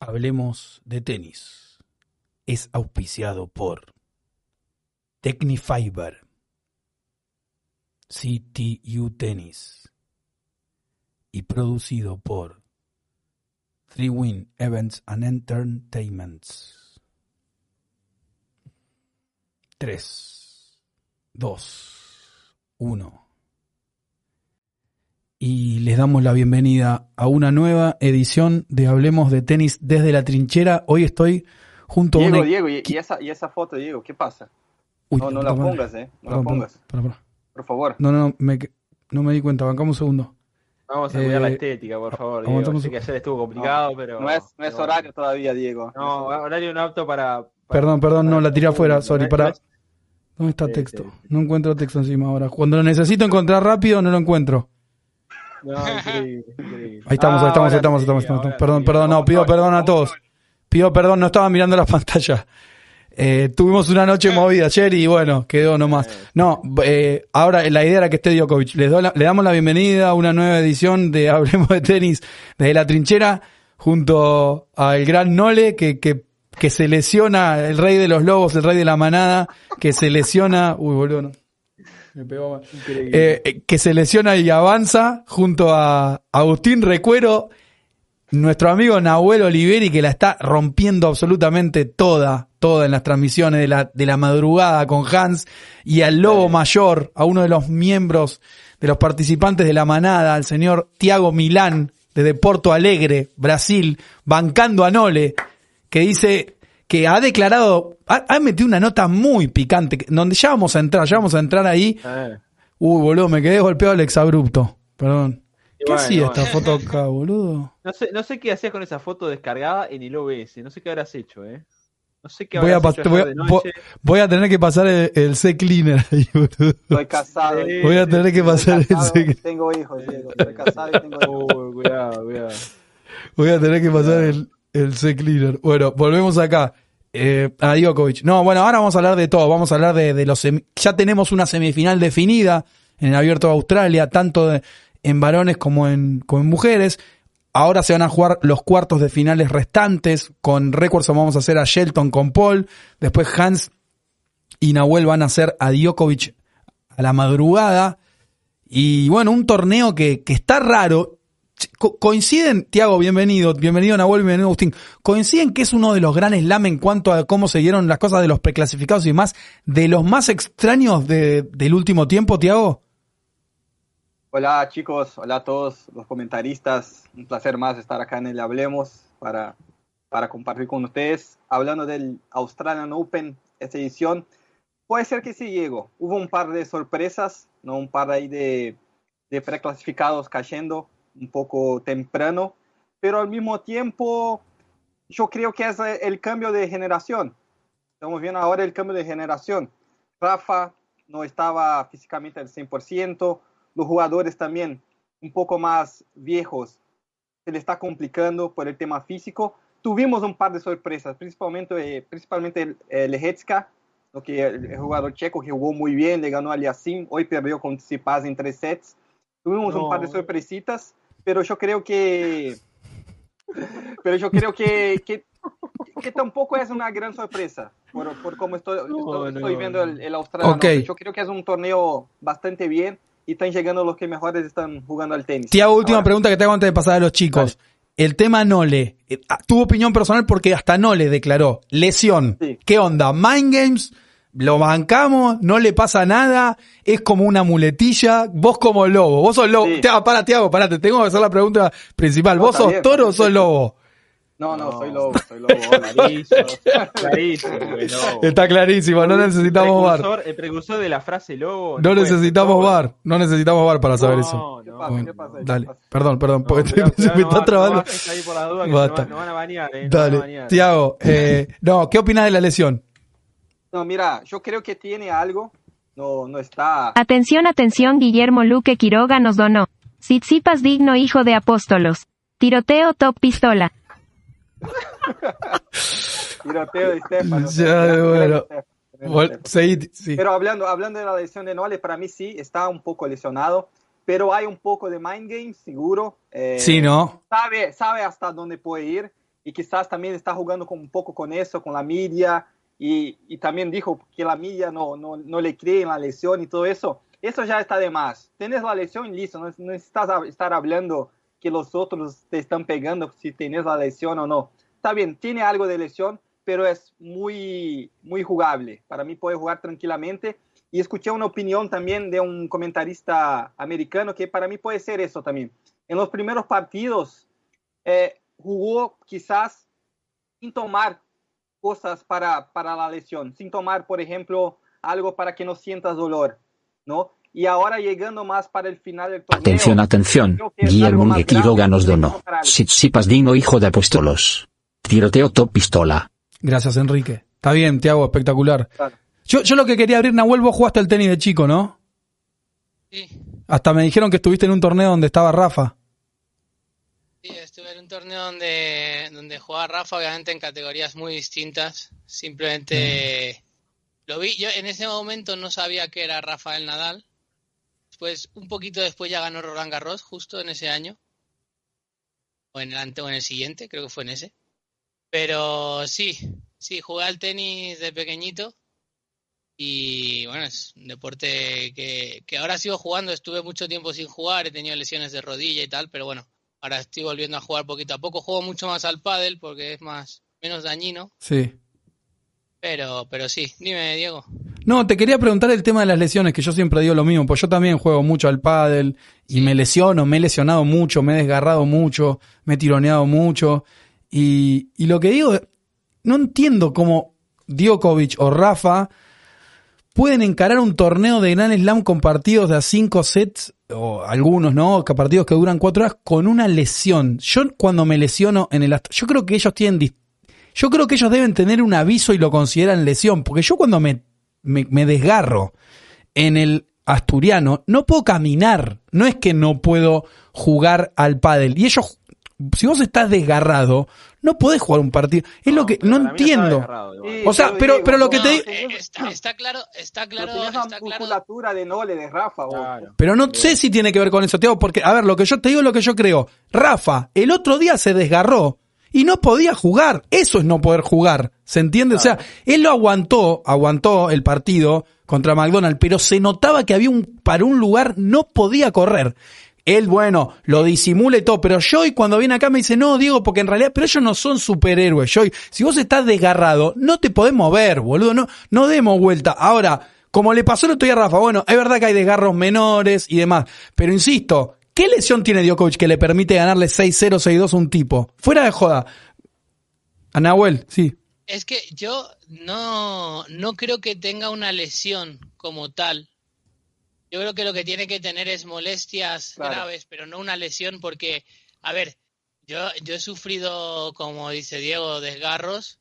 Hablemos de tenis. Es auspiciado por Technifiber, CTU Tennis y producido por Three Win Events and Entertainments. 3, 2, 1. Y les damos la bienvenida a una nueva edición de Hablemos de Tenis desde la trinchera. Hoy estoy junto Diego, a una... Diego, y, y esa, y esa foto, Diego, ¿qué pasa? Uy, no, no la madre. pongas, eh. No Perdón, la pongas. perdón, perdón, perdón. Por favor. No, no, no, me, no me di cuenta. Bancamos un segundo. Vamos a cuidar la Eh, estética, por favor. aguantamos Diego. Sé un- que ayer estuvo complicado, pero. No es, no es pero- horario todavía, Diego. No, horario no apto para. para- Perdón, perdón, no, la tiré afuera, sorry, no para... ¿Dónde está texto? No encuentro texto encima ahora. Cuando lo necesito encontrar rápido, no lo encuentro. No, increíble, increíble. Ahí estamos, Ah, ahí estamos, ahí ahora estamos, sí, estamos, Perdón, sí. perdón, no, pido perdón a todos. Pido perdón, no estaba mirando la pantalla. Eh, tuvimos una noche movida ayer y bueno, quedó nomás. No, eh, ahora la idea era que esté Djokovic. Les doy la- le damos la bienvenida a una nueva edición de Hablemos de Tenis desde la trinchera junto al gran Nole que, que, que se lesiona, el rey de los lobos, el rey de la manada, que se lesiona. Uy, boludo, no. Me pegó mal. Eh, eh, que se lesiona y avanza junto a Agustín Recuero, nuestro amigo Nahuel Oliveri, que la está rompiendo absolutamente toda, toda en las transmisiones de la, de la madrugada con Hans, y al Lobo Mayor, a uno de los miembros de los participantes de la manada, al señor Tiago Milán, desde Porto Alegre, Brasil, bancando a Nole, que dice que ha declarado, ha, ha metido una nota muy picante, donde ya vamos a entrar, ya vamos a entrar ahí. Eh, Uy, boludo, me quedé golpeado al exabrupto. Perdón. Y ¿Qué bueno, hacía bueno. esta foto acá, boludo? No sé, no sé qué hacías con esa foto descargada en el OBS. No sé qué habrás hecho, ¿eh? No sé qué Voy a, habrás pas- hecho voy, a, voy a tener que pasar el, el C-Cleaner ahí, boludo. Estoy casado. Sí. Voy a tener que pasar el casado, C Tengo hijos, Diego. Estoy casado y tengo hijos. Uy, cuidado, cuidado. Voy a tener que pasar el, el C-Cleaner. Bueno, volvemos acá. Eh, a Djokovic. No, bueno, ahora vamos a hablar de todo. Vamos a hablar de, los... Ya tenemos una semifinal definida en el Abierto de Australia, tanto en varones como en, como en mujeres. Ahora se van a jugar los cuartos de finales restantes. Con récords vamos a hacer a Shelton con Paul. Después Hans y Nahuel van a hacer a Djokovic a la madrugada. Y bueno, un torneo que, que está raro. Coinciden, Tiago, bienvenido, bienvenido Nahuel, bienvenido Agustín. Coinciden que es uno de los grandes slam en cuanto a cómo se dieron las cosas de los preclasificados y demás, de los más extraños de- del último tiempo, Tiago. Hola chicos, hola a todos los comentaristas. Un placer más estar acá en el Hablemos para, para compartir con ustedes. Hablando del Australian Open, esta edición, puede ser que sí, Diego. Hubo un par de sorpresas, ¿no? un par ahí de preclasificados cayendo un poco temprano, pero al mismo tiempo yo creo que es eh, el cambio de generación. Estamos viendo ahora el cambio de generación. Rafa no estaba físicamente al 100%, los jugadores también un poco más viejos se le está complicando por el tema físico. Tuvimos un par de sorpresas, principalmente, eh, principalmente el, el Hetska, lo que el, jugador checo que jugó muy bien, le ganó a Aliasim, hoy perdió con Tsitsipas en tres sets. Tuvimos un par de sorpresitas, pero yo creo que pero yo creo que, que, que tampoco es una gran sorpresa por, por cómo estoy, No, estoy, no, estoy viendo el, el Australian Ok. Open. Yo creo que es un torneo bastante bien y están llegando los que mejores están jugando al tenis. Tiago, última Ahora, pregunta que te hago antes de pasar a los chicos. El tema Nole, eh, ah, tu opinión personal porque hasta Nole declaró lesión. Sí. ¿Qué onda? Mind Games, lo bancamos, no le pasa nada, es como una muletilla, vos como lobo, vos sos lobo. Sí. Tiago, para, Tiago, parate, tengo que hacer la pregunta principal. No, ¿Vos está sos bien, toro o sos lobo? No, no, No. soy lobo, soy lobo. hola. Clarísimo, lobo. Está clarísimo, no necesitamos bar. Precursor- El precursor de la frase lobo. No puede ser necesitamos bar, no necesitamos bar para saber No, eso. no. ¿Qué pasa? Bueno, ¿Qué pasa? ¿Qué dale, pasa? perdón, perdón, No, porque cuidado, se me cuidado, está no trabando. Basta. eh. Tiago, eh, no, ¿qué opinas de la lesión? No, mira, yo creo que tiene algo. No, no está. Atención, atención, Guillermo Luque Quiroga nos donó. Tsitsipas digno hijo de apóstolos. Tiroteo top pistola. Tiroteo de Stefano. Ya, bueno. seguí, sí. Pero hablando, hablando de la lesión de Nole, para mí sí, está un poco lesionado, pero hay un poco de mind games, seguro. Eh, Sí, ¿no? sabe, sabe hasta dónde puede ir y quizás también está jugando con, un poco con eso, con la media, y, también dijo que la media no, no, le cree en la lesión y todo eso. Eso ya está de más. Tienes la lesión listo, no necesitas estar hablando que los otros te están pegando si tienes la lesión o no. Está bien, tiene algo de lesión, pero es muy, muy jugable. Para mí puede jugar tranquilamente. Y escuché una opinión también de un comentarista americano que para mí puede ser eso también. En los primeros partidos eh, jugó quizás sin tomar cosas para, para la lesión, sin tomar, por ejemplo, algo para que no sientas dolor, ¿no? Y ahora llegando más para el final del torneo. Atención, atención. Guillermo Quiroga nos donó. Sitsipas Dino, hijo de Apostolos. Tiroteo top pistola. Gracias, Enrique. Está bien, Tiago, espectacular. Claro. Yo, yo lo que quería abrir, Nahuel, vos jugaste el tenis de chico, ¿no? Sí. Hasta me dijeron que estuviste en un torneo donde estaba Rafa. Sí, estuve en un torneo donde, donde jugaba Rafa, obviamente en categorías muy distintas. Simplemente mm. lo vi. Yo en ese momento no sabía que era Rafael Nadal. Después, un poquito después ya ganó Roland Garros, justo en ese año. O en el ante o en el siguiente, creo que fue en ese. Pero sí, sí, jugué al tenis de pequeñito y bueno, es un deporte que, que, ahora sigo jugando. Estuve mucho tiempo sin jugar, he tenido lesiones de rodilla y tal, pero bueno, ahora estoy volviendo a jugar poquito a poco. Juego mucho más al pádel porque es más menos dañino. Sí. Pero, pero sí, dime, Diego. No, te quería preguntar el tema de las lesiones, que yo siempre digo lo mismo, pues yo también juego mucho al pádel y me lesiono, me he lesionado mucho, me he desgarrado mucho, me he tironeado mucho. Y, y lo que digo, no entiendo cómo Djokovic o Rafa pueden encarar un torneo de Gran Slam con partidos de a cinco sets, o algunos, ¿no? Partidos que duran cuatro horas, con una lesión. Yo cuando me lesiono en el... Yo creo que ellos tienen... Yo creo que ellos deben tener un aviso y lo consideran lesión, porque yo cuando me, me, me desgarro en el asturiano, no puedo caminar. No es que no puedo jugar al pádel. Y ellos si vos estás desgarrado, no podés jugar un partido. Es lo que no entiendo. o sea, pero pero lo que te digo está, claro, está claro, está musculatura de Nole de Rafa, Pero no sé si tiene que ver con eso, Teo, porque a ver, lo que yo te digo es lo que yo creo. Rafa, el otro día se desgarró y no podía jugar. Eso es no poder jugar. ¿Se entiende? O sea, él lo aguantó, aguantó el partido contra McDonald's, pero se notaba que había un para un lugar no podía correr él, bueno, lo disimula y todo, pero Joy cuando viene acá me dice, no, Diego, porque en realidad, pero ellos no son superhéroes, Joy. Si vos estás desgarrado, no te podés mover, boludo, no, no demos vuelta. Ahora, como le pasó el otro día a Rafa, bueno, es verdad que hay desgarros menores y demás, pero insisto, ¿qué lesión tiene Djokovic que le permite ganarle 6-0, 6-2 a un tipo? Fuera de joda. A Nahuel, sí. Es que yo no, no creo que tenga una lesión como tal yo creo que lo que tiene que tener es molestias graves, pero no una lesión, porque, a ver, yo, yo he sufrido, como dice Diego, desgarros.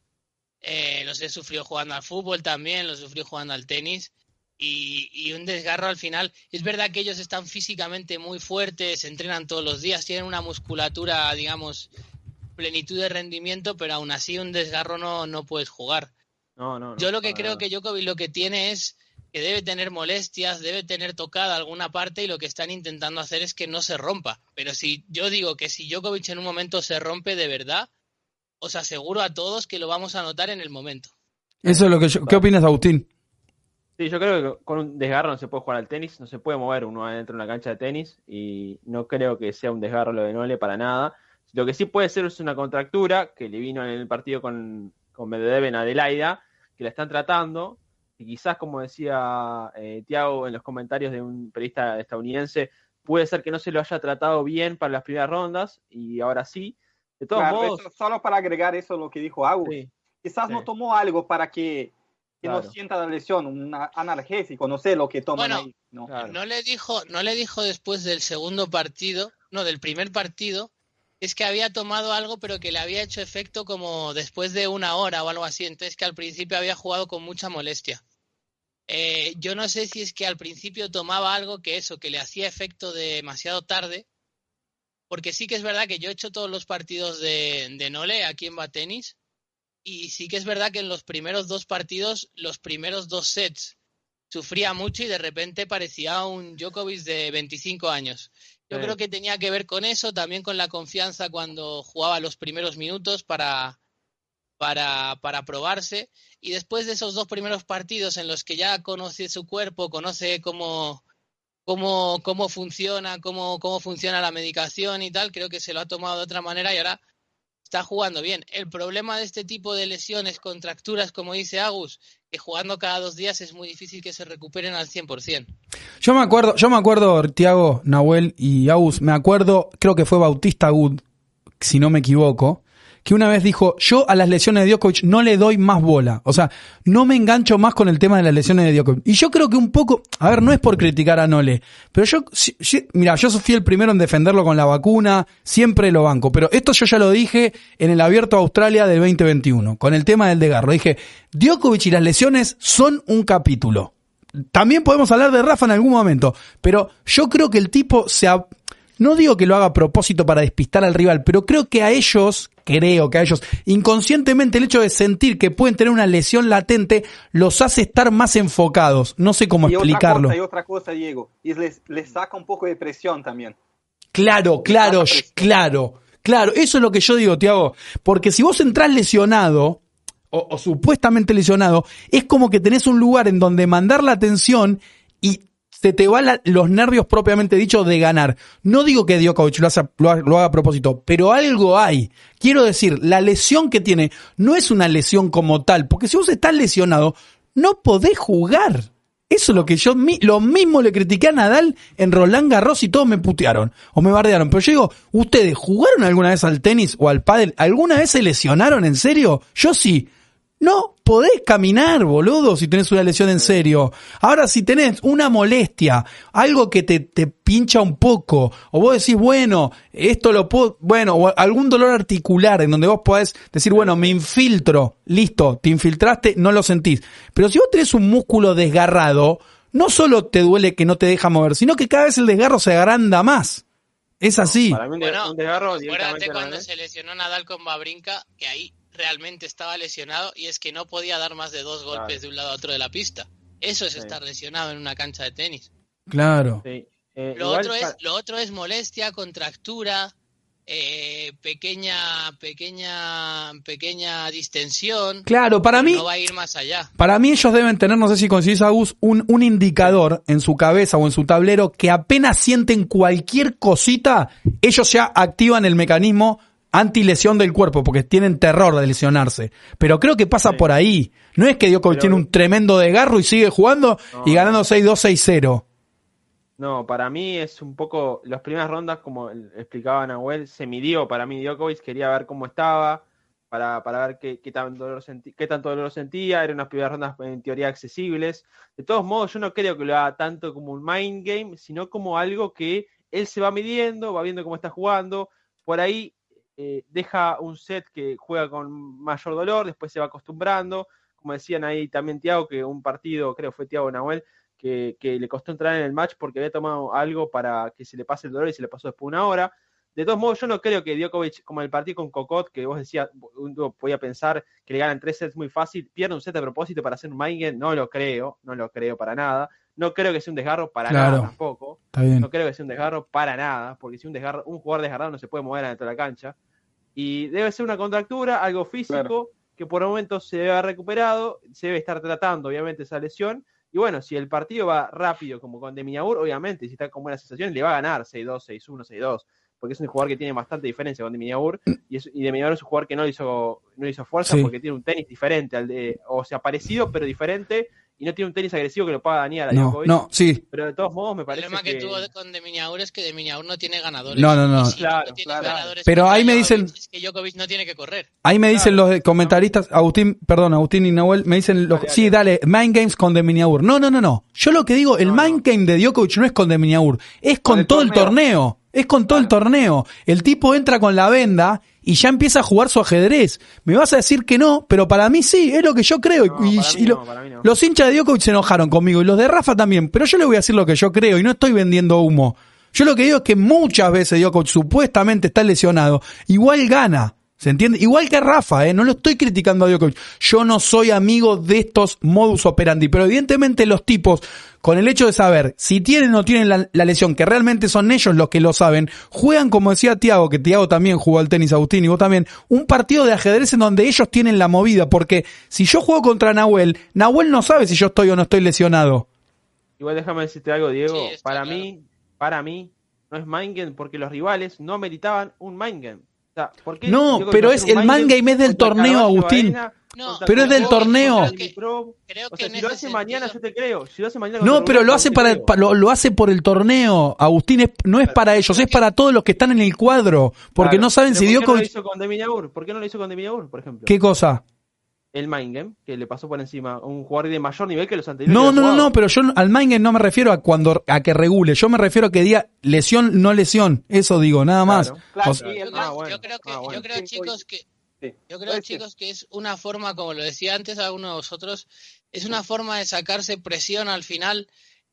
Eh, los he sufrido jugando al fútbol también, los he sufrido jugando al tenis. Y, y, un desgarro al final. Es verdad que ellos están físicamente muy fuertes, entrenan todos los días, tienen una musculatura, digamos, plenitud de rendimiento, pero aún así un desgarro no, no puedes jugar. No, no, Yo lo que creo que Djokovic lo que tiene es que debe tener molestias, debe tener tocada alguna parte y lo que están intentando hacer es que no se rompa. Pero si yo digo que si Djokovic en un momento se rompe de verdad, os aseguro a todos que lo vamos a notar en el momento. Eso es lo que yo, ¿Qué opinas, Agustín? Sí, yo creo que con un desgarro no se puede jugar al tenis, no se puede mover uno adentro de una cancha de tenis y no creo que sea un desgarro lo de Nole para nada. Lo que sí puede ser es una contractura que le vino en el partido con, con Medvedev en Adelaida, que la están tratando, y quizás, como decía eh, Tiago en los comentarios de un periodista estadounidense, puede ser que no se lo haya tratado bien para las primeras rondas y ahora sí. De todos modos. solo para agregar eso lo que dijo Agus, quizás no tomó algo para que, no sienta la lesión, un analgésico, no sé lo que toma. Bueno, ¿no? no le dijo, no le dijo después del segundo partido, no, del primer partido, es que había tomado algo pero que le había hecho efecto como después de una hora o algo así, entonces que al principio había jugado con mucha molestia. Eh, yo no sé si es que al principio tomaba algo que eso, que le hacía efecto demasiado tarde, porque sí que es verdad que yo he hecho todos los partidos de, de Nole aquí en Batenis y sí que es verdad que en los primeros dos partidos, los primeros dos sets, sufría mucho y de repente parecía un Djokovic de 25 años. Yo Sí. creo que tenía que ver con eso, también con la confianza cuando jugaba los primeros minutos para, para, para probarse. Y después de esos dos primeros partidos en los que ya conoce su cuerpo, conoce cómo, cómo, cómo funciona, cómo, cómo funciona la medicación y tal, creo que se lo ha tomado de otra manera y ahora está jugando bien. El problema de este tipo de lesiones, contracturas, como dice Agus, que jugando cada dos días es muy difícil que se recuperen al 100%. Yo me acuerdo, yo me acuerdo, Tiago, Nahuel y Aus, me acuerdo, creo que fue Bautista Good, si no me equivoco, que una vez dijo, yo a las lesiones de Djokovic no le doy más bola. O sea, no me engancho más con el tema de las lesiones de Djokovic. Y yo creo que un poco, a ver, no es por criticar a Nole, pero yo, si- mira, yo fui el primero en defenderlo con la vacuna, siempre lo banco, pero esto yo ya lo dije en el Abierto Australia del 2021, con el tema del desgarro. Dije, Djokovic y las lesiones son un capítulo. También podemos hablar de Rafa en algún momento, pero yo creo que el tipo se... No digo que lo haga a propósito para despistar al rival, pero creo que a ellos, creo que a ellos, inconscientemente el hecho de sentir que pueden tener una lesión latente los hace estar más enfocados. No sé cómo Y otra explicarlo. cosa, y otra cosa, Diego, y les, les saca un poco de presión también. Claro, claro, claro, claro. Eso es lo que yo digo, Tiago. Porque si vos entrás lesionado, o, o supuestamente lesionado, es como que tenés un lugar en donde mandar la atención se te van los nervios propiamente dicho de ganar. No digo que Djokovic lo, hace- lo lo haga a propósito, pero algo hay. Quiero decir, la lesión que tiene no es una lesión como tal, porque si vos estás lesionado, no podés jugar. Eso es lo que yo, lo mismo le critiqué a Nadal en Roland Garros y todos me putearon o me bardearon. Pero yo digo, ¿ustedes jugaron alguna vez al tenis o al pádel? ¿Alguna vez se lesionaron en serio? Yo sí. No podés caminar, boludo, si tenés una lesión en serio. Ahora, si tenés una molestia, algo que te, te pincha un poco, o vos decís, bueno, esto lo puedo, bueno, o algún dolor articular en donde vos podés decir, bueno, me infiltro, listo, te infiltraste, no lo sentís. Pero si vos tenés un músculo desgarrado, no solo te duele que no te deja mover, sino que cada vez el desgarro se agranda más. Es así. Para mí un, de- Bueno, un desgarro acuérdate cuando se lesionó Nadal con Babrinka, que ahí realmente estaba lesionado y es que no podía dar más de dos golpes Claro. de un lado a otro de la pista. Eso es Sí. estar lesionado en una cancha de tenis. Claro. Sí. Eh, Lo igual otro, es, lo otro es molestia, contractura, eh, pequeña, pequeña, pequeña distensión. Claro, para mí, No va a ir más allá. Para mí ellos deben tener, no sé si coincidís, Agus, un, un indicador en su cabeza o en su tablero que apenas sienten cualquier cosita, ellos ya activan el mecanismo antilesión del cuerpo porque tienen terror de lesionarse. Pero creo que pasa Sí. por ahí. No es que Djokovic Pero- tiene un tremendo desgarro y sigue jugando y ganando no. 6-2, 6-0. No, para mí es un poco. Las primeras rondas, como explicaba Nahuel, se midió para mí Djokovic, quería ver cómo estaba, para, para ver qué, qué, tanto dolor qué tanto dolor sentía. Eran unas primeras rondas en teoría accesibles. De todos modos, yo no creo que lo haga tanto como un mind game, sino como algo que él se va midiendo, va viendo cómo está jugando. Por ahí eh, deja un set que juega con mayor dolor, después se va acostumbrando. Como decían ahí también Tiago, que un partido, creo fue Tiago Nahuel, que, que le costó entrar en el match porque había tomado algo para que se le pase el dolor y se le pasó después una hora. De todos modos, yo no creo que Djokovic, como el partido con Kokot, que vos decías, uno podía pensar que le ganan tres sets muy fácil, pierde un set a propósito para hacer un game, no lo creo, no lo creo para nada. No creo que sea un desgarro para Claro. nada tampoco. Está bien. No creo que sea un desgarro para nada, porque si un desgarro, un jugador desgarrado no se puede mover adentro de la cancha. Y debe ser una contractura, algo físico, Claro. que por el momento se debe haber recuperado, se debe estar tratando, obviamente, esa lesión. Y bueno, si el partido va rápido, como con Demiaur, obviamente, si está con buenas sensaciones, le va a ganar 6-2, 6-1, 6-2. Porque es un jugador que tiene bastante diferencia con Demiaur. Y, es, y es un jugador que no le hizo, no le hizo fuerza Sí. porque tiene un tenis diferente, al de, o sea, parecido, pero diferente. Y no tiene un tenis agresivo que lo pueda dañar a No, Djokovic. no, sí. Pero de todos modos, me El parece problema que, que... tuvo con de Miniaur es que de Miniaur no tiene ganadores. No, no, no. Si Claro, no Pero ahí me dicen- Es que Djokovic no tiene que correr. Ahí me dicen Claro. los comentaristas, Agustín, perdón, Agustín y Nahuel, me dicen, los, Dale, sí, dale, Mind Games con Deminiaur. No, no, no, no. Yo lo que digo, el No, Mind Game de Djokovic no es con Deminiaur, es con, Con el todo el torneo. torneo. Es con todo el torneo. El tipo entra con la venda y ya empieza a jugar su ajedrez. Me vas a decir que no, pero para mí sí, es lo que yo creo. No, y lo- no, no. los hinchas de Djokovic se enojaron conmigo y los de Rafa también, pero yo le voy a decir lo que yo creo y no estoy vendiendo humo. Yo lo que digo es que muchas veces Djokovic supuestamente está lesionado, igual gana. ¿Se entiende? Igual que Rafa, ¿eh? no lo estoy criticando a Djokovic. Yo no soy amigo de estos modus operandi, pero evidentemente los tipos, con el hecho de saber si tienen o no tienen la, la lesión, que realmente son ellos los que lo saben, juegan, como decía Tiago, que Tiago también jugó al tenis, Agustín, y vos también, un partido de ajedrez en donde ellos tienen la movida, porque si yo juego contra Nahuel, Nahuel no sabe si yo estoy o no estoy lesionado. Igual déjame decirte algo, Diego. Sí, para claro. mí, para mí, no es mind game porque los rivales no meritaban un mind game. Sea, ¿por qué No, pero es- el mind game es del torneo, Agustín. Baena, No, Pero es del torneo. Creo que- O sea, si lo hace mañana, yo te creo. Si lo hace mañana No, pero lo hace para el, lo, lo hace por el torneo, Agustín, es- no es para ellos, es para todos los que están en el cuadro, porque Claro. no saben Pero si ¿por qué no lo Djokovic... hizo con ¿Por qué no lo hizo con Demir por ejemplo? ¿Qué cosa? El mind game, que le pasó por encima a un jugador de mayor nivel que los anteriores. No, no, no, pero yo al mind game no me refiero a cuando a que regule, yo me refiero a que diga lesión, no lesión, eso digo, nada más. Claro. Claro, O y sea, el Yo creo, Ah, bueno. yo creo que, Ah, bueno. yo creo chicos que Sí. yo creo chicos que es una forma, como lo decía antes alguno de vosotros, es una forma de sacarse presión al final.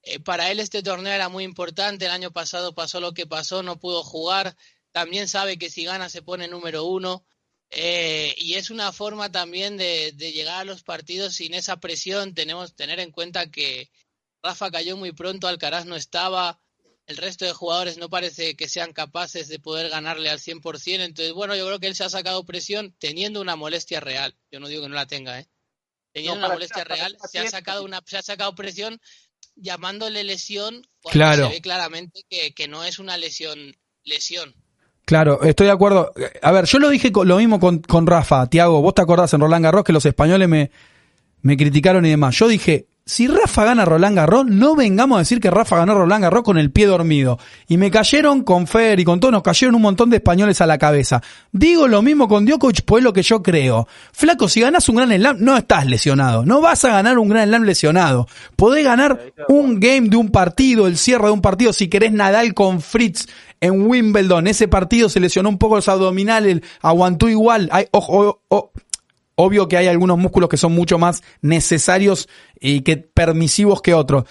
Eh, para él este torneo era muy importante. El año pasado pasó lo que pasó, no pudo jugar. También sabe que si gana se pone número uno. Eh, y es una forma también de, de llegar a los partidos sin esa presión. Tenemos que tener en cuenta que Rafa cayó muy pronto, Alcaraz no estaba, el resto de jugadores no parece que sean capaces de poder ganarle al 100%. Entonces, bueno, yo creo que él se ha sacado presión teniendo una molestia real. Yo no digo que no la tenga, ¿eh? Teniendo No, una molestia para real, se ha sacado una, se ha sacado presión llamándole lesión cuando Claro. se ve claramente que, que no es una lesión lesión. Claro, estoy de acuerdo. A ver, yo lo dije lo mismo con, con Rafa, Tiago, vos te acordás en Roland Garros que los españoles me, me criticaron y demás. Yo dije, si Rafa gana Roland Garros, no vengamos a decir que Rafa ganó Roland Garros con el pie dormido. Y me cayeron con Fer y con todo, nos cayeron un montón de españoles a la cabeza. Digo lo mismo con Djokovic, pues es lo que yo creo. Flaco, si ganás un Gran Slam, no estás lesionado. No vas a ganar un Gran Slam lesionado. Podés ganar un game de un partido, el cierre de un partido, si querés Nadal con Fritz en Wimbledon. Ese partido se lesionó un poco los abdominales, aguantó igual. Hay, ojo, ojo, Obvio que hay algunos músculos que son mucho más necesarios y que permisivos que otros.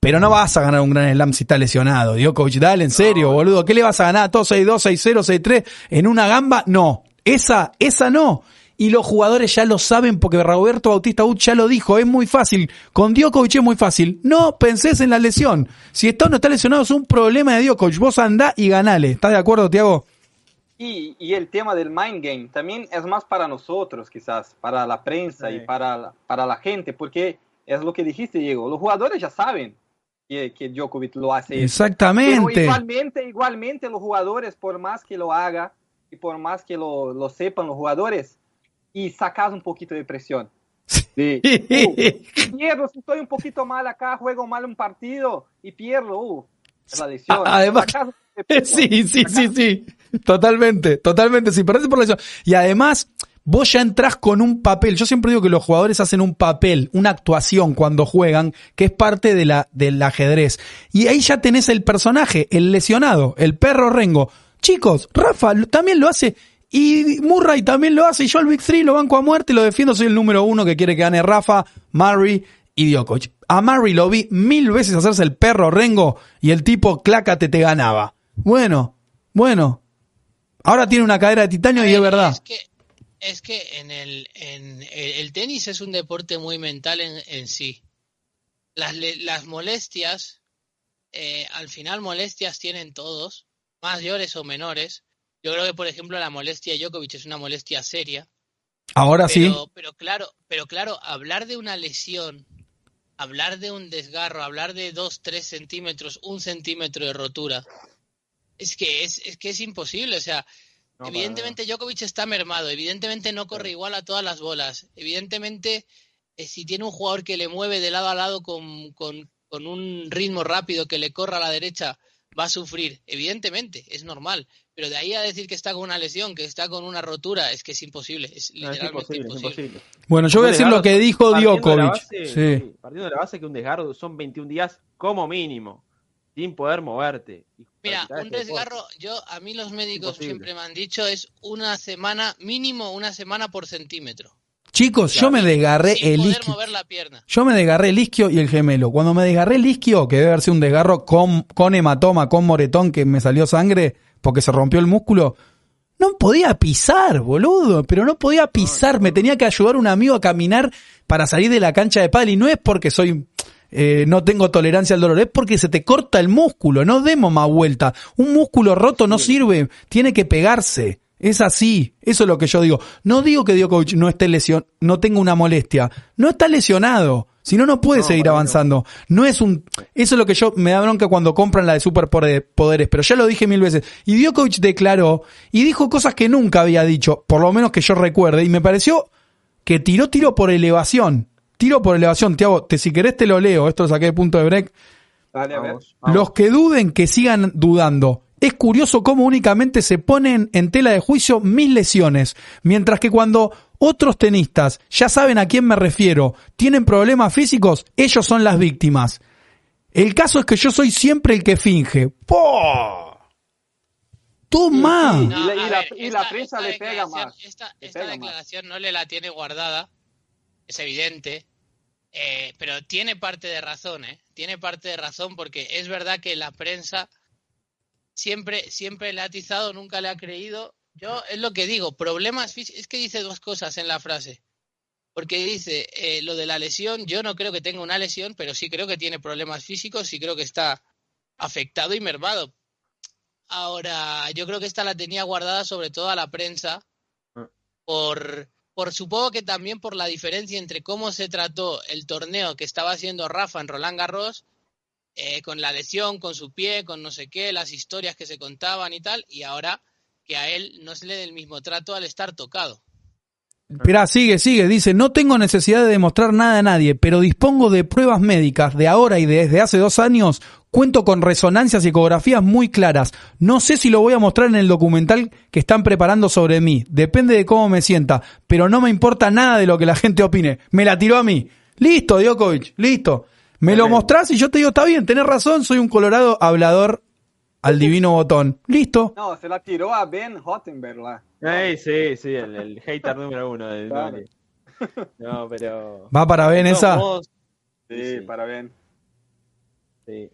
Pero no vas a ganar un gran slam si estás lesionado. Djokovic, dale, en serio, boludo. ¿Qué le vas a ganar? ¿Todo 6-2, 6-0, 6-3 en una gamba? No. Esa, esa no. Y los jugadores ya lo saben porque Roberto Bautista Ut ya lo dijo. Es muy fácil. Con Djokovic es muy fácil. No pensés en la lesión. Si está o no está lesionado es un problema de Djokovic. Vos andá y ganale. ¿Estás de acuerdo, Tiago? Y, y el tema del mind game también es más para nosotros, quizás, para la prensa Sí. y para la, para la gente, porque es lo que dijiste, Diego. Los jugadores ya saben que, que Djokovic lo hace. eso. Pero Exactamente. igualmente, igualmente los jugadores, por más que lo haga y por más que lo, lo sepan los jugadores, y sacas un poquito de presión. De, uh, pierdo, si estoy un poquito mal acá, juego mal un partido y pierdo, uh, es la lesión. Además- Sacas. Sí, sí, sí, sí. Totalmente, totalmente. Si perdés por lesión. Y además, vos ya entrás con un papel. Yo siempre digo que los jugadores hacen un papel, una actuación cuando juegan, que es parte de la, del ajedrez. Y ahí ya tenés el personaje, el lesionado, el perro Rengo. Chicos, Rafa también lo hace. Y Murray también lo hace. Y yo al Big Three lo banco a muerte, lo defiendo. Soy el número uno que quiere que gane Rafa, Murray y Djokovic. A Murray lo vi mil veces hacerse el perro Rengo y el tipo clácate te ganaba. Bueno, bueno. Ahora tiene una cadera de titanio y es verdad. Es que, es que en el, en el, el tenis es un deporte muy mental en, en sí. Las, las molestias, eh, al final molestias tienen todos, mayores o menores. Yo creo que, por ejemplo, la molestia de Djokovic es una molestia seria. Ahora sí. Pero, pero claro, pero claro, hablar de una lesión, hablar de un desgarro, hablar de dos, tres centímetros, un centímetro de rotura, es que es, es que es imposible. O sea, No, evidentemente Djokovic está mermado, evidentemente no corre igual a todas las bolas, evidentemente eh, si tiene un jugador que le mueve de lado a lado con, con, con un ritmo rápido que le corra a la derecha, va a sufrir, evidentemente, es normal. Pero de ahí a decir que está con una lesión, que está con una rotura, es que es imposible, es No, es literalmente imposible, es imposible. imposible. Bueno, yo voy a decir lo que dijo Djokovic. Sí. sí, Partiendo de la base que un desgarro son 21 días como mínimo, sin poder moverte. y Mira, un desgarro, yo a mí los médicos Imposible. siempre me han dicho es una semana, mínimo una semana por centímetro. Chicos, yo me desgarré sin el isquio. mover la pierna. Yo me desgarré el isquio y el gemelo. Cuando me desgarré el isquio, que debe haber sido un desgarro con, con hematoma, con moretón, que me salió sangre porque se rompió el músculo, no podía pisar, boludo, pero no podía pisar, me tenía que ayudar un amigo a caminar para salir de la cancha de pádel y no es porque soy eh, no tengo tolerancia al dolor, es porque se te corta el músculo, no demos más vuelta. Un músculo roto no sirve, tiene que pegarse. Es así, eso es lo que yo digo. No digo que Djokovic no esté lesion, no tenga una molestia, no está lesionado. Si no, no puede No, seguir avanzando. No es un, eso es lo que yo me da bronca cuando compran la de superpoderes, pero ya lo dije mil veces. Y Djokovic declaró y dijo cosas que nunca había dicho, por lo menos que yo recuerde, y me pareció que tiró tiro por elevación. Tiro por elevación, Tiago, te, si querés te lo leo, esto lo saqué de punto de break. Dale, a ver. Vamos, vamos. Los que duden, que sigan dudando. Es curioso cómo únicamente se ponen en tela de juicio mis lesiones, mientras que cuando otros tenistas, ya saben a quién me refiero, tienen problemas físicos, ellos son las víctimas. El caso es que yo soy siempre el que finge. ¡Po! ¡Toma! Sí, No, Y la- a y la- ver, y la prensa le pega más, Esta, esta pega más. declaración no le la tiene guardada, es evidente, eh, pero tiene parte de razón, ¿eh? Tiene parte de razón porque es verdad que la prensa siempre, siempre le ha atizado, nunca le ha creído. Yo es lo que digo, problemas físicos. Es que dice dos cosas en la frase. Porque dice eh, lo de la lesión, yo no creo que tenga una lesión, pero sí creo que tiene problemas físicos y creo que está afectado y mermado. Ahora, yo creo que esta la tenía guardada sobre todo a la prensa Ah. por, por supongo que también por la diferencia entre cómo se trató el torneo que estaba haciendo Rafa en Roland Garros, eh, con la lesión, con su pie, con no sé qué, las historias que se contaban y tal, y ahora que a él no se le dé el mismo trato al estar tocado. Esperá, sigue, sigue. Dice, no tengo necesidad de demostrar nada a nadie, pero dispongo de pruebas médicas de ahora y desde hace dos años. Cuento con resonancias y ecografías muy claras. No sé si lo voy a mostrar en el documental que están preparando sobre mí. Depende de cómo me sienta. Pero no me importa nada de lo que la gente opine. Me la tiró a mí. Listo, Djokovic, listo. Me lo mostrás y yo te digo, está bien, tenés razón, soy un colorado hablador al divino botón. Listo. No, se la tiró a Ben Rottenberg lá. Ey, sí, sí, el, el hater número uno del Claro. No, pero. Va para Ben esa. Sí, Sí. para Ben. sí.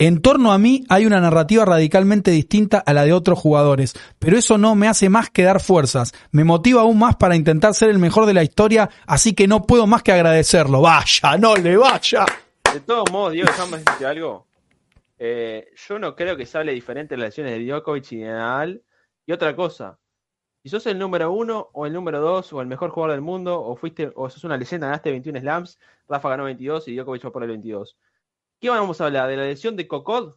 En torno a mí hay una narrativa radicalmente distinta a la de otros jugadores, pero eso no me hace más que dar fuerzas, me motiva aún más para intentar ser el mejor de la historia, así que no puedo más que agradecerlo. Vaya, no le vaya. De todos modos, Diego, déjame decirte algo. Eh, yo no creo que se hable diferente de las lesiones de Djokovic y de Nadal. Y otra cosa, si sos el número uno o el número dos o el mejor jugador del mundo o fuiste o sos una leyenda, ganaste 21 slams, Rafa ganó 22 y Djokovic fue por el 22. ¿Qué vamos a hablar? ¿De la lesión de Cocod? O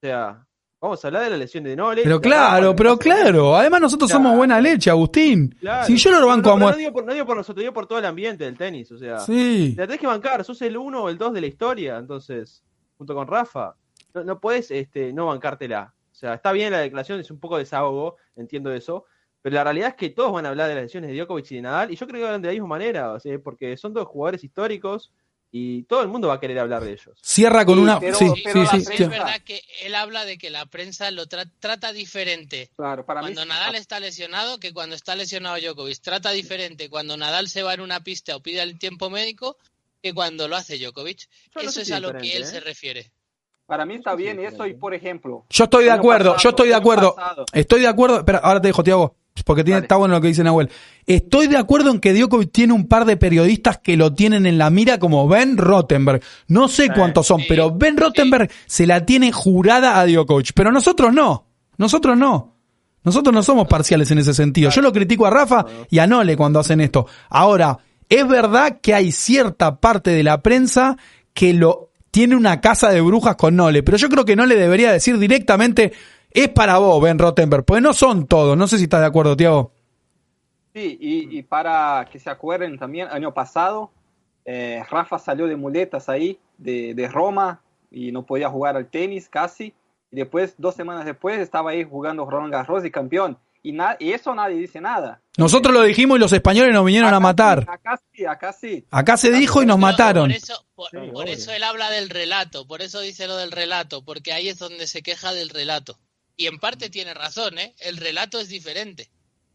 sea, vamos a hablar de la lesión de Nole. Pero claro, pero claro, además nosotros somos buena leche, Agustín. Claro. Si yo lo banco no, a no, no muerte. digo por, no digo por nosotros, digo por todo el ambiente del tenis. O sea, Sí. la tenés que bancar, sos el uno o el dos de la historia, entonces, junto con Rafa. No, no puedes este, no bancártela. O sea, está bien la declaración, es un poco desahogo, entiendo eso. Pero la realidad es que todos van a hablar de las lesiones de Djokovic y de Nadal, y yo creo que hablan de la misma manera, o sea, porque son dos jugadores históricos y todo el mundo va a querer hablar de ellos. Cierra con Sí, una... pero- sí, pero sí, sí, es verdad que él habla de que la prensa lo tra- trata diferente Claro, para cuando mí. Nadal está lesionado que cuando está lesionado Djokovic. Trata diferente cuando Nadal se va en una pista o pide el tiempo médico que cuando lo hace Djokovic. Yo no Eso sé es a lo que él ¿eh? se refiere. Para mí está bien eso y por ejemplo. Yo estoy de acuerdo, pasado, yo estoy de acuerdo. pasado. Estoy de acuerdo. Espera, ahora te dejo, Tiago, porque tiene, está bueno lo que dice Nahuel. Estoy de acuerdo en que Djokovic tiene un par de periodistas que lo tienen en la mira como Ben Rottenberg. No sé cuántos son, Sí, pero Ben Rottenberg se la tiene jurada a Djokovic. Pero nosotros no. Nosotros no. Nosotros no somos parciales en ese sentido. Yo lo critico a Rafa y a Nole cuando hacen esto. Ahora, es verdad que hay cierta parte de la prensa que lo tiene una casa de brujas con Nole, pero yo creo que Nole debería decir directamente es para vos, Ben Rottenberg, porque no son todos. No sé si estás de acuerdo, Tiago. Sí, y, y para que se acuerden también, año pasado, eh, Rafa salió de muletas ahí, de, de Roma, y no podía jugar al tenis casi. Y después, dos semanas después, estaba ahí jugando Roland Garros y campeón. Y, y eso nadie dice nada. Nosotros lo dijimos y los españoles nos vinieron a Acá matar. sí, acá sí, acá sí. Acá se dijo y nos mataron. Por eso, por, Sí, por obvio. eso él habla del relato, por eso dice lo del relato, porque ahí es donde se queja del relato. Y en parte tiene razón, ¿eh? El relato es diferente.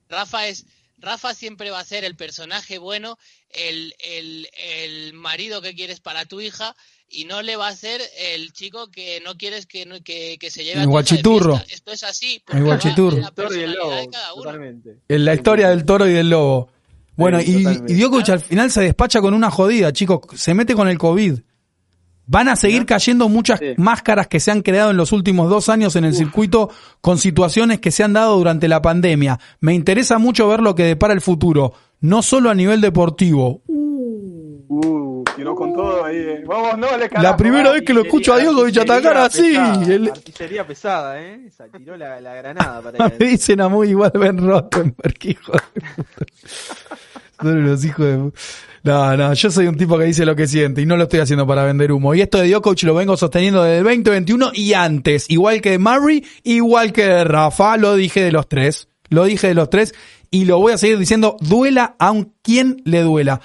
Rafa es Rafa siempre va a ser el personaje bueno, el, el, el marido que quieres para tu hija, y no le va a ser el chico que no quieres que, no- que, que se lleve El a tu hija de guachiturro. Esto es así. El guachiturro. en la El lobo, totalmente. En historia del toro y del lobo. Bueno, Sí, y, y Djokovic al final se despacha con una jodida, chicos. Se mete con el COVID. Van a seguir cayendo muchas Sí. máscaras que se han creado en los últimos dos años en el circuito con situaciones que se han dado durante la pandemia. Me interesa mucho ver lo que depara el futuro, no solo a nivel deportivo. Uh, tiró con todo ahí. eh. Vamos, no, le La primera vez que lo escucho a Djokovic atacar así. El- Artillería pesada, ¿eh? Esa, tiró la, la granada para Me dicen a muy igual Ben Rottenberg, hijo de puta. Son unos hijos de No, no, yo soy un tipo que dice lo que siente y no lo estoy haciendo para vender humo. Y esto de Djokovic lo vengo sosteniendo desde el 2021 y antes. Igual que de Murray, igual que de Rafa, lo dije de los tres. Lo dije de los tres y lo voy a seguir diciendo, duela a un quien le duela.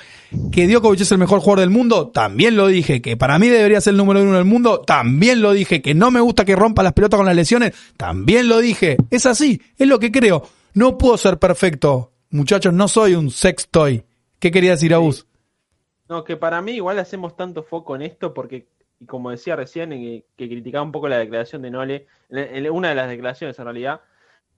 Que Djokovic es el mejor jugador del mundo, también lo dije. Que para mí debería ser el número uno del mundo, también lo dije. Que no me gusta que rompa las pelotas con las lesiones, también lo dije. Es así, es lo que creo. No puedo ser perfecto. Muchachos, no soy un sex toy. ¿Qué quería decir Abus? No, que para mí igual hacemos tanto foco en esto porque, y como decía recién, que criticaba un poco la declaración de Nole, en- en una de las declaraciones en realidad,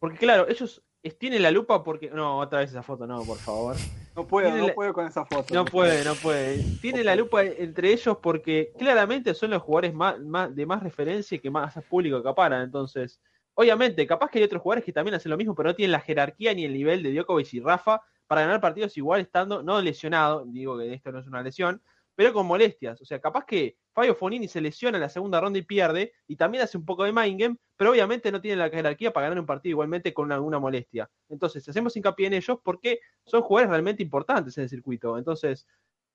porque claro, ellos tienen la lupa porque... No, otra vez esa foto, no, por favor. No puedo, no la- puedo con esa foto. No puede, no puede. Tiene la lupa entre ellos porque claramente son los jugadores más, más- de más referencia y que más público acaparan. Entonces, obviamente, capaz que hay otros jugadores que también hacen lo mismo, pero no tienen la jerarquía ni el nivel de Djokovic y Rafa para ganar partidos igual estando, no lesionado, digo que esto no es una lesión, pero con molestias. O sea, capaz que Fabio Fonini se lesiona en la segunda ronda y pierde, y también hace un poco de mind game, pero obviamente no tiene la jerarquía para ganar un partido igualmente con alguna molestia. Entonces, hacemos hincapié en ellos porque son jugadores realmente importantes en el circuito. Entonces,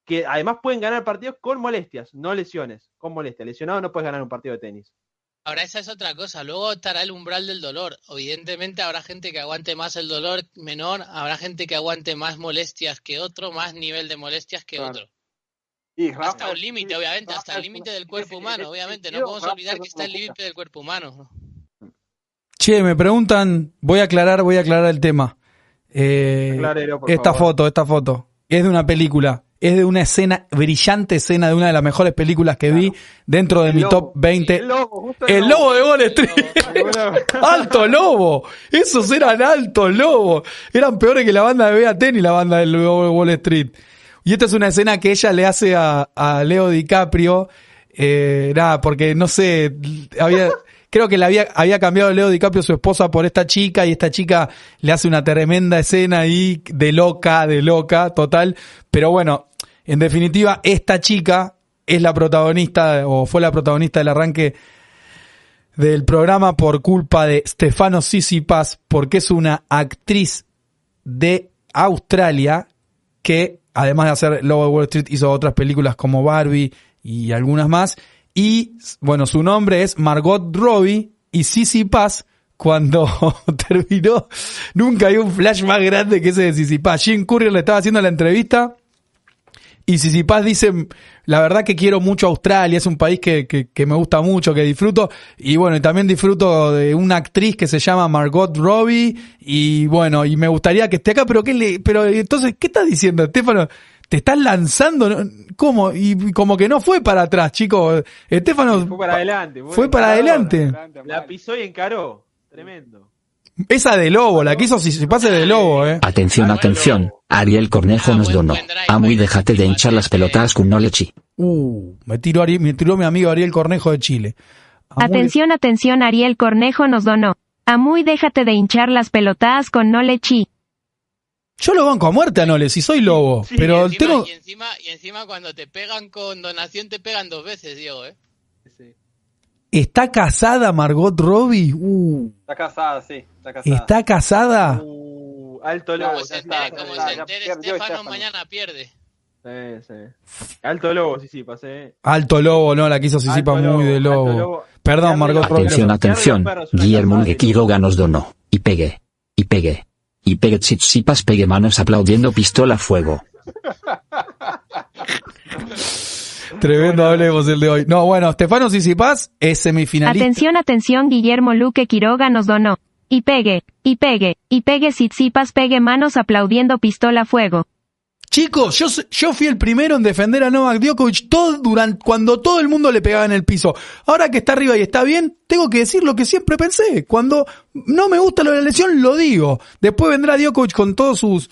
que además pueden ganar partidos con molestias, no lesiones, con molestias. Lesionado no puedes ganar un partido de tenis. Ahora esa es otra cosa. Luego estará el umbral del dolor. Evidentemente habrá gente que aguante más el dolor menor, habrá gente que aguante más molestias que otro, más nivel de molestias que Claro. otro. Y Rafa Hasta un límite, obviamente, hasta el límite del cuerpo humano, obviamente. No podemos olvidar que está el límite del cuerpo humano. Che, me preguntan, voy a aclarar, voy a aclarar el tema. Eh, esta favor. foto, esta foto. Es de una película. Es de una escena, brillante escena de una de las mejores películas que vi dentro de El mi lobo. top 20. El lobo, justo El lobo de Wall Street. Alto lobo. Esos eran altos lobos. Eran peores que la banda de Beaten y la banda del lobo de Wall Street. Y esta es una escena que ella le hace a, a Leo DiCaprio. Eh, nada, porque no sé, había, creo que le había, había cambiado Leo DiCaprio su esposa por esta chica y esta chica le hace una tremenda escena ahí de loca, de loca, total. Pero bueno, en definitiva, esta chica es la protagonista o fue la protagonista del arranque del programa por culpa de Stefano Tsitsipas porque es una actriz de Australia que además de hacer Lobo de Wall Street hizo otras películas como Barbie y algunas más. Y bueno su nombre es Margot Robbie y Tsitsipas cuando terminó nunca hay un flash más grande que ese de Tsitsipas Jim Courier le estaba haciendo la entrevista y Tsitsipas dice, la verdad que quiero mucho Australia, es un país que, que, que me gusta mucho, que disfruto. Y bueno, y también disfruto de una actriz que se llama Margot Robbie. Y bueno, y me gustaría que esté acá, pero ¿qué le, pero entonces, ¿qué estás diciendo, Estefano? ¿Te estás lanzando? ¿no? ¿Cómo? Y como que no fue para atrás, chicos. Estefano fue para adelante. fue para adelante. La pisó y encaró. Tremendo. Esa de lobo, la que hizo Tsitsipas es de lobo, eh. Atención, atención. Ariel Cornejo nos donó. Amo y déjate de hinchar las pelotas con Nolechi. Uh, me tiró, Ari- me tiró mi amigo Ariel Cornejo de Chile. Amo y- Atención, atención, Ariel Cornejo nos donó. Amuy, déjate de hinchar las pelotas con no lechi. Yo lo banco a muerte a Nole, si soy lobo. Sí, pero y, encima, tengo... y, encima, y encima cuando te pegan con donación te pegan dos veces, Diego, ¿eh? Sí. ¿Está casada Margot Robbie? Uh, Está casada, sí, está casada. ¿Está casada? Uh, alto lobo. Como se ya sí, está, entere, ya como está, se ya entere perdió Estefano, Estefano. mañana pierde. sí. Alto lobo, sí, sí, pasé. Alto lobo, no, la quiso Sisipa muy de lobo. Perdón, Margot Atención, Robbie. Atención, atención. Guillermo de Quiroga nos donó. Y pegue. Y pegue. Y pegue Tsitsipas pegue manos aplaudiendo pistola a fuego. Tremendo hablemos el de hoy. No, bueno, Stefano Sisipas es semifinalista. Atención, atención, Guillermo Luque Quiroga nos donó. Y pegue, y pegue, y pegue Sitsipas pegue manos aplaudiendo pistola fuego. Chicos, yo, yo fui el primero en defender a Novak Djokovic todo durante, cuando todo el mundo le pegaba en el piso. Ahora que está arriba y está bien, tengo que decir lo que siempre pensé. Cuando no me gusta lo de la lesión, lo digo. Después vendrá Djokovic con todos sus,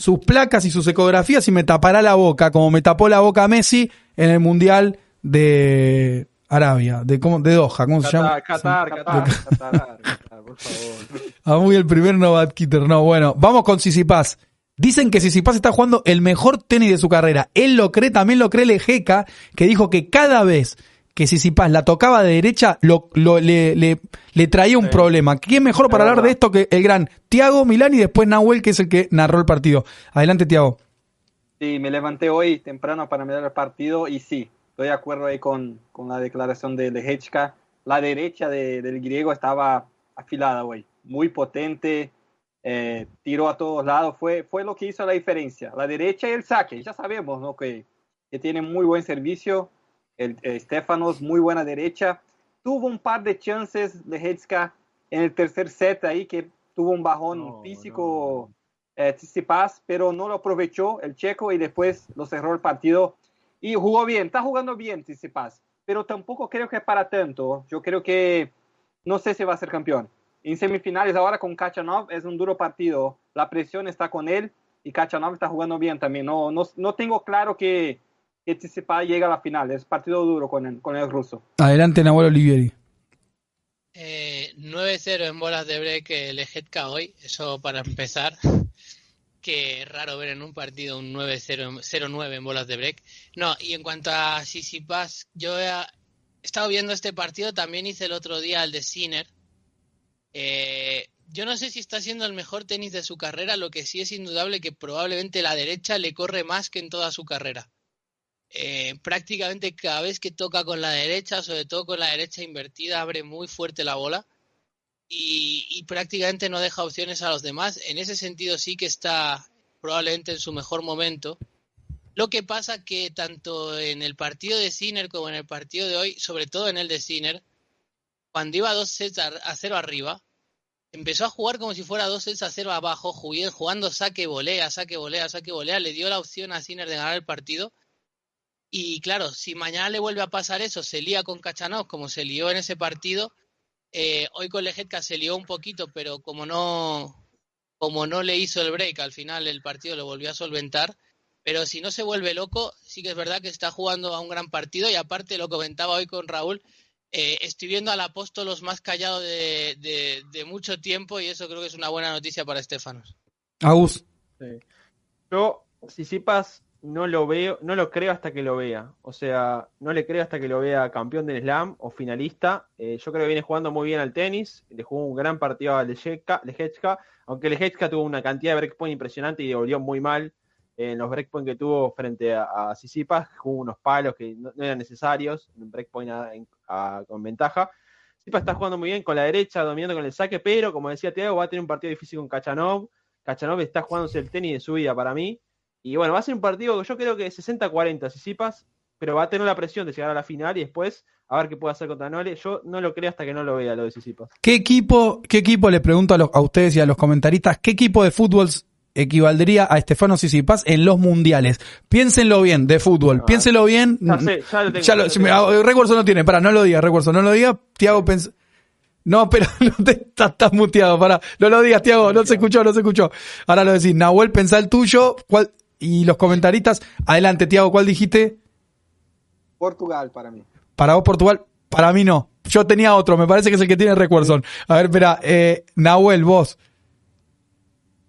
sus placas y sus ecografías y me tapará la boca, como me tapó la boca Messi en el Mundial de Arabia, de, ¿cómo, de Doha, ¿cómo se llama? Qatar, Qatar, Qatar, Qatar, Qatar, por favor. Ah, muy el primer Novak Kitter. No, bueno, vamos con Sisipas. Dicen que Sisipas está jugando el mejor tenis de su carrera. Él lo cree, también lo cree Lejeca, que dijo que cada vez que Sisipas la tocaba de derecha, lo, lo- le, le, le traía un Sí. problema. ¿Quién mejor para hablar de esto que el gran Tiago Milán y después Nahuel, que es el que narró el partido? Adelante, Tiago. Sí, me levanté hoy temprano para mirar el partido y sí, estoy de acuerdo ahí con, con la declaración de Lehechka. La derecha de- del griego estaba afilada hoy, muy potente, eh, tiró a todos lados, fue, fue lo que hizo la diferencia. La derecha y el saque, ya sabemos ¿no? que, que tiene muy buen servicio, el Stefanos, muy buena derecha. Tuvo un par de chances Lehechka en el tercer set ahí que tuvo un bajón No, físico eh, Tsitsipas, pero no lo aprovechó el checo y después lo cerró el partido y jugó bien, está jugando bien Tsitsipas, pero tampoco creo que para tanto. Yo creo que no sé si va a ser campeón. En semifinales ahora con Kachanov es un duro partido, la presión está con él y Kachanov está jugando bien también. No, no, no tengo claro que, que Tsitsipas llega a la final, es partido duro con el, con el ruso. Adelante, Nahuel Olivieri. Eh, 9-0 en bolas de break el Ejetka hoy, eso para empezar. Que es raro ver en un partido un 9-0, 0-9 en bolas de break. No, y en cuanto a Sisipas, yo he, he estado viendo este partido, también hice el otro día el de Sinner. Eh, yo no sé si está siendo el mejor tenis de su carrera, lo que sí es indudable que probablemente la derecha le corre más que en toda su carrera. Eh, prácticamente cada vez que toca con la derecha, sobre todo con la derecha invertida, abre muy fuerte la bola y, prácticamente no deja opciones a los demás. En ese sentido sí que está probablemente en su mejor momento. Lo que pasa que tanto en el partido de Sinner como en el partido de hoy, sobre todo en el de Sinner, cuando iba dos sets a, cero arriba, empezó a jugar como si fuera dos sets a cero abajo, jugando saque volea, saque volea, saque volea, le dio la opción a Sinner de ganar el partido. Y claro, si mañana le vuelve a pasar eso, se lía con Kachanov como se lió en ese partido. Eh, hoy con Lejetka se lió un poquito, pero como no, como no le hizo el break, al final el partido lo volvió a solventar. Pero si no se vuelve loco, sí que es verdad que está jugando a un gran partido y aparte lo comentaba hoy con Raúl, eh, estoy viendo al Apóstolos más callado de, de, de mucho tiempo y eso creo que es una buena noticia para Estefanos. Agus. Sí. Yo, Sisipas, no lo veo, no lo creo hasta que lo vea. O sea, no le creo hasta que lo vea campeón del Slam o finalista. Eh, yo creo que viene jugando muy bien al tenis. Le jugó un gran partido a Leječka, aunque Leječka tuvo una cantidad de breakpoint impresionante y devolvió muy mal en los breakpoint que tuvo frente a, a Tsitsipas. Jugó unos palos que no, eran necesarios, un breakpoint con ventaja. Tsitsipas está jugando muy bien con la derecha, dominando con el saque, pero como decía Tiago, va a tener un partido difícil con Kachanov. Kachanov está jugándose el tenis de su vida para mí. Y bueno, va a ser un partido que yo creo que 60-40 Sisipas, pero va a tener la presión de llegar a la final y después a ver qué puede hacer contra Nole. Yo no lo creo hasta que no lo vea lo de Sisipas. ¿Qué equipo, qué equipo, les pregunto a, los- a ustedes y a los comentaristas, qué equipo de fútbol equivaldría a Estefano Sisipas en los mundiales? Piénsenlo bien, de fútbol, Ah, piénsenlo bien. Ya sé, ya lo tengo. Ya lo- ya si lo me- tengo. ah, no tiene, pará, no lo digas, recuerdo, no lo digas. Tiago pens... No, pero no te estás, estás muteado, pará. No lo digas, Tiago, no se escuchó, no se escuchó. Ahora lo decís, Nahuel, pensá el tuyo, ¿cuál? Y los comentaristas, adelante, Tiago, ¿cuál dijiste? Portugal para mí. Para vos, Portugal, para mí no. Yo tenía otro, me parece que es el que tiene Recuerson. A ver, espera, eh, Nahuel, vos.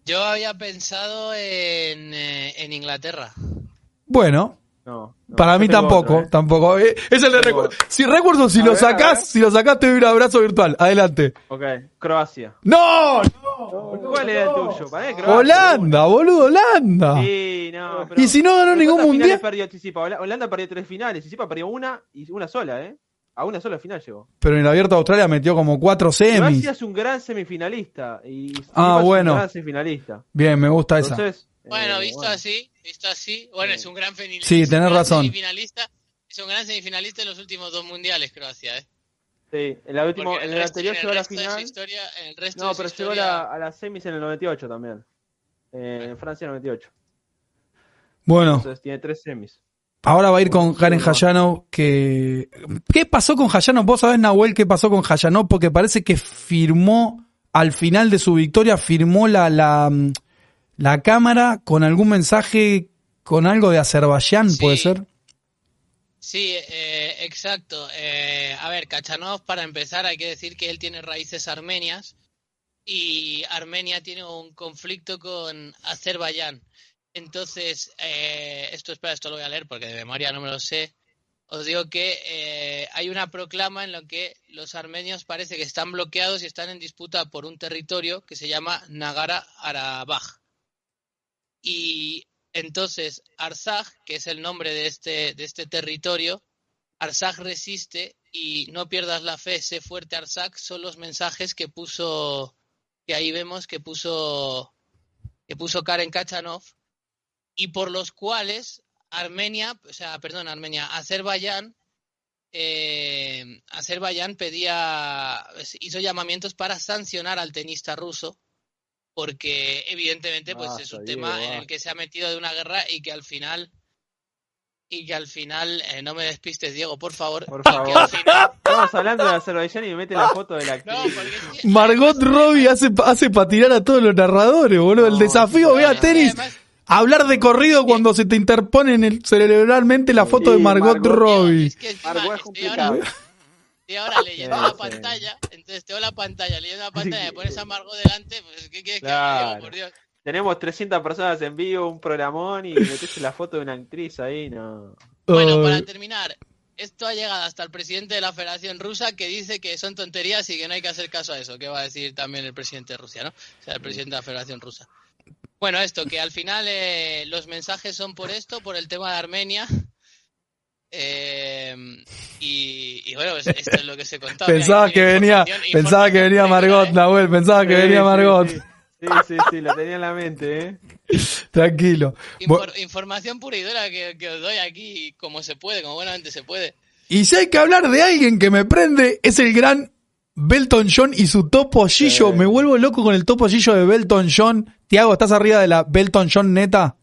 Yo había pensado en, eh, en Inglaterra. Bueno, No, no, para mí tampoco, ¿eh? tampoco. Eh, es el de. Si Recuerson, si A lo ver, sacás, si lo sacás, te doy un abrazo virtual. Adelante. Ok, Croacia. ¡No! ¿Cuál era el tuyo? Para Croacia. Holanda, boludo, Holanda. Sí, no, pero- Y si no ganó ¿Pero ningún mundial. perdió Holanda perdió tres finales, Tsitsipas perdió una y una sola, ¿eh? A una sola final llegó. Pero en el abierto de Australia metió como cuatro semis. Croacia es un gran semifinalista y Tsitsipas Ah, es bueno. un gran semifinalista. Bien, me gusta esa. Bueno, eh, visto bueno. así, visto así, bueno, es un gran finalista. Sí, tenés razón. Semifinalista, es un gran semifinalista en los últimos dos mundiales, Croacia, ¿eh? Sí, en, la última, Porque en el resto- anterior llegó a la final. historia- en el resto No, pero llegó a a las semis en el 98 también. Eh, en Francia 98. Bueno, Entonces tiene tres semis. ahora va a ir con Karen Hayanov, que... ¿Qué pasó con Hayanov? ¿Vos sabés, Nahuel, qué pasó con Hayanov? Porque parece que firmó, al final de su victoria, firmó la, la, la cámara con algún mensaje, con algo de Azerbaiyán, Sí. ¿puede ser? Sí, eh, exacto. Eh, a ver, Kachanov, para empezar, hay que decir que él tiene raíces armenias y Armenia tiene un conflicto con Azerbaiyán. Entonces, eh, esto, espera, esto lo voy a leer porque de memoria no me lo sé. Os digo que eh, hay una proclama en la que los armenios parece que están bloqueados y están en disputa por un territorio que se llama Nagara Arabaj. Y entonces Arsaj, que es el nombre de este, de este territorio, Arsaj resiste y no pierdas la fe, sé fuerte Arsaj, son los mensajes que puso, que ahí vemos que puso, que puso Karen Kachanov, y por los cuales Armenia, o sea, perdón, Armenia, Azerbaiyán, eh, Azerbaiyán pedía, hizo llamamientos para sancionar al tenista ruso, porque evidentemente pues es un tema en el que se ha metido de una guerra y que al final y que al final eh, no me despistes Diego por favor Por favor. al final Estamos hablando de Azerbaiyán y me mete la foto de la no porque Margot Robbie hace, hace para tirar a todos los narradores, boludo. El desafío, no, vea no, tenis. además- Hablar de corrido cuando se te interpone en el, cerebralmente la foto Sí, de Margot, Margot. Robbie. es que encima Margot es estoy ahora, complicado. Estoy ahora leyendo Sí, la sí. pantalla entonces tengo la pantalla leyendo la pantalla me pones a Margot delante pues ¿qué quieres que haga, Diego? Claro. por Dios Tenemos 300 personas en vivo, un programón y metes la foto de una actriz ahí, no. Bueno, para terminar, esto ha llegado hasta el presidente de la Federación Rusa que dice que son tonterías y que no hay que hacer caso a eso. ¿Qué va a decir también el presidente de Rusia, no? O sea, el presidente de la Federación Rusa. Bueno, esto, que al final eh, los mensajes son por esto, por el tema de Armenia. Eh, y, y bueno, pues esto es lo que se contaba. Pensaba que venía, pensaba que venía Margot, ¿eh? Nahuel, pensaba que Sí, venía Margot. Sí, sí, sí, sí, lo tenía en la mente, ¿eh? Tranquilo. Infor- información pura y dura que, que os doy aquí como se puede, como buenamente se puede. Y si hay que hablar de alguien que me prende, es el gran Belton John y su topollillo. Sí. Me vuelvo loco con el topollillo de Belton John. Tiago, ¿estás arriba de la Belton John neta?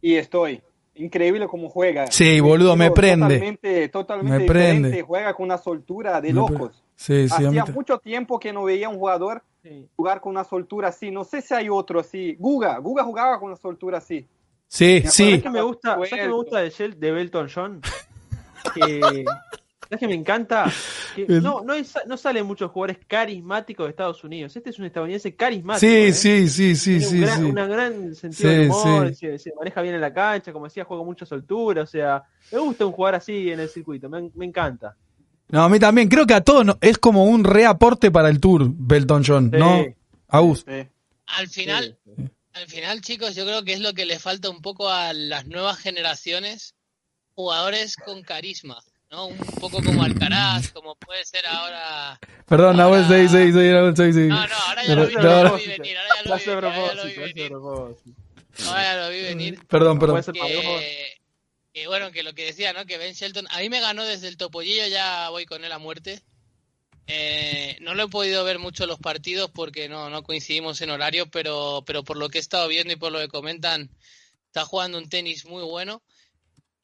Y estoy. Increíble cómo juega. Sí, boludo, me prende. Totalmente, totalmente Me prende. diferente. Juega con una soltura de Me locos. Sí, sí, Hacía mucho tiempo que no veía un jugador Sí. jugar con una soltura así. No sé si hay otro así. Guga, Guga jugaba con una soltura así. Sí, sí. ¿Sabes qué me gusta? ¿Sabes qué me gusta de, Shell- de Belton John? Que, ¿Sabes qué me encanta? Que El- no, no, es- no salen muchos jugadores carismáticos de Estados Unidos. Este es un estadounidense carismático. Sí, ¿eh? sí, sí, sí, Tiene sí, un gran, sí. una gran sentido Sí, de humor, sí. se, se maneja bien en la cancha, como decía, juega mucha soltura, o sea, me gusta un jugador así en el circuito, me, me encanta. No, a mí también. Creo que a todos no- es como un reaporte para el tour, Belton John, Sí. ¿no? Agus. Sí. Al final, Sí. Al final, chicos, yo creo que es lo que le falta un poco a las nuevas generaciones, jugadores con carisma, ¿no? Un poco como Alcaraz, como puede ser ahora. Perdón, Ahora- Nahuel, seguí, seguí. No, no, ahora ya No, lo vi, venir, ahora ya Lo vi venir, ahora ya lo vi venir, propósito. ahora ya lo vi venir. Perdón, perdón. Que bueno, que lo que decía, ¿no? Que Ben Shelton, a mí me ganó desde el topollillo, ya voy con él a muerte. Eh, no lo he podido ver mucho los partidos porque no, no coincidimos en horario, pero, pero por lo que he estado viendo y por lo que comentan, está jugando un tenis muy bueno.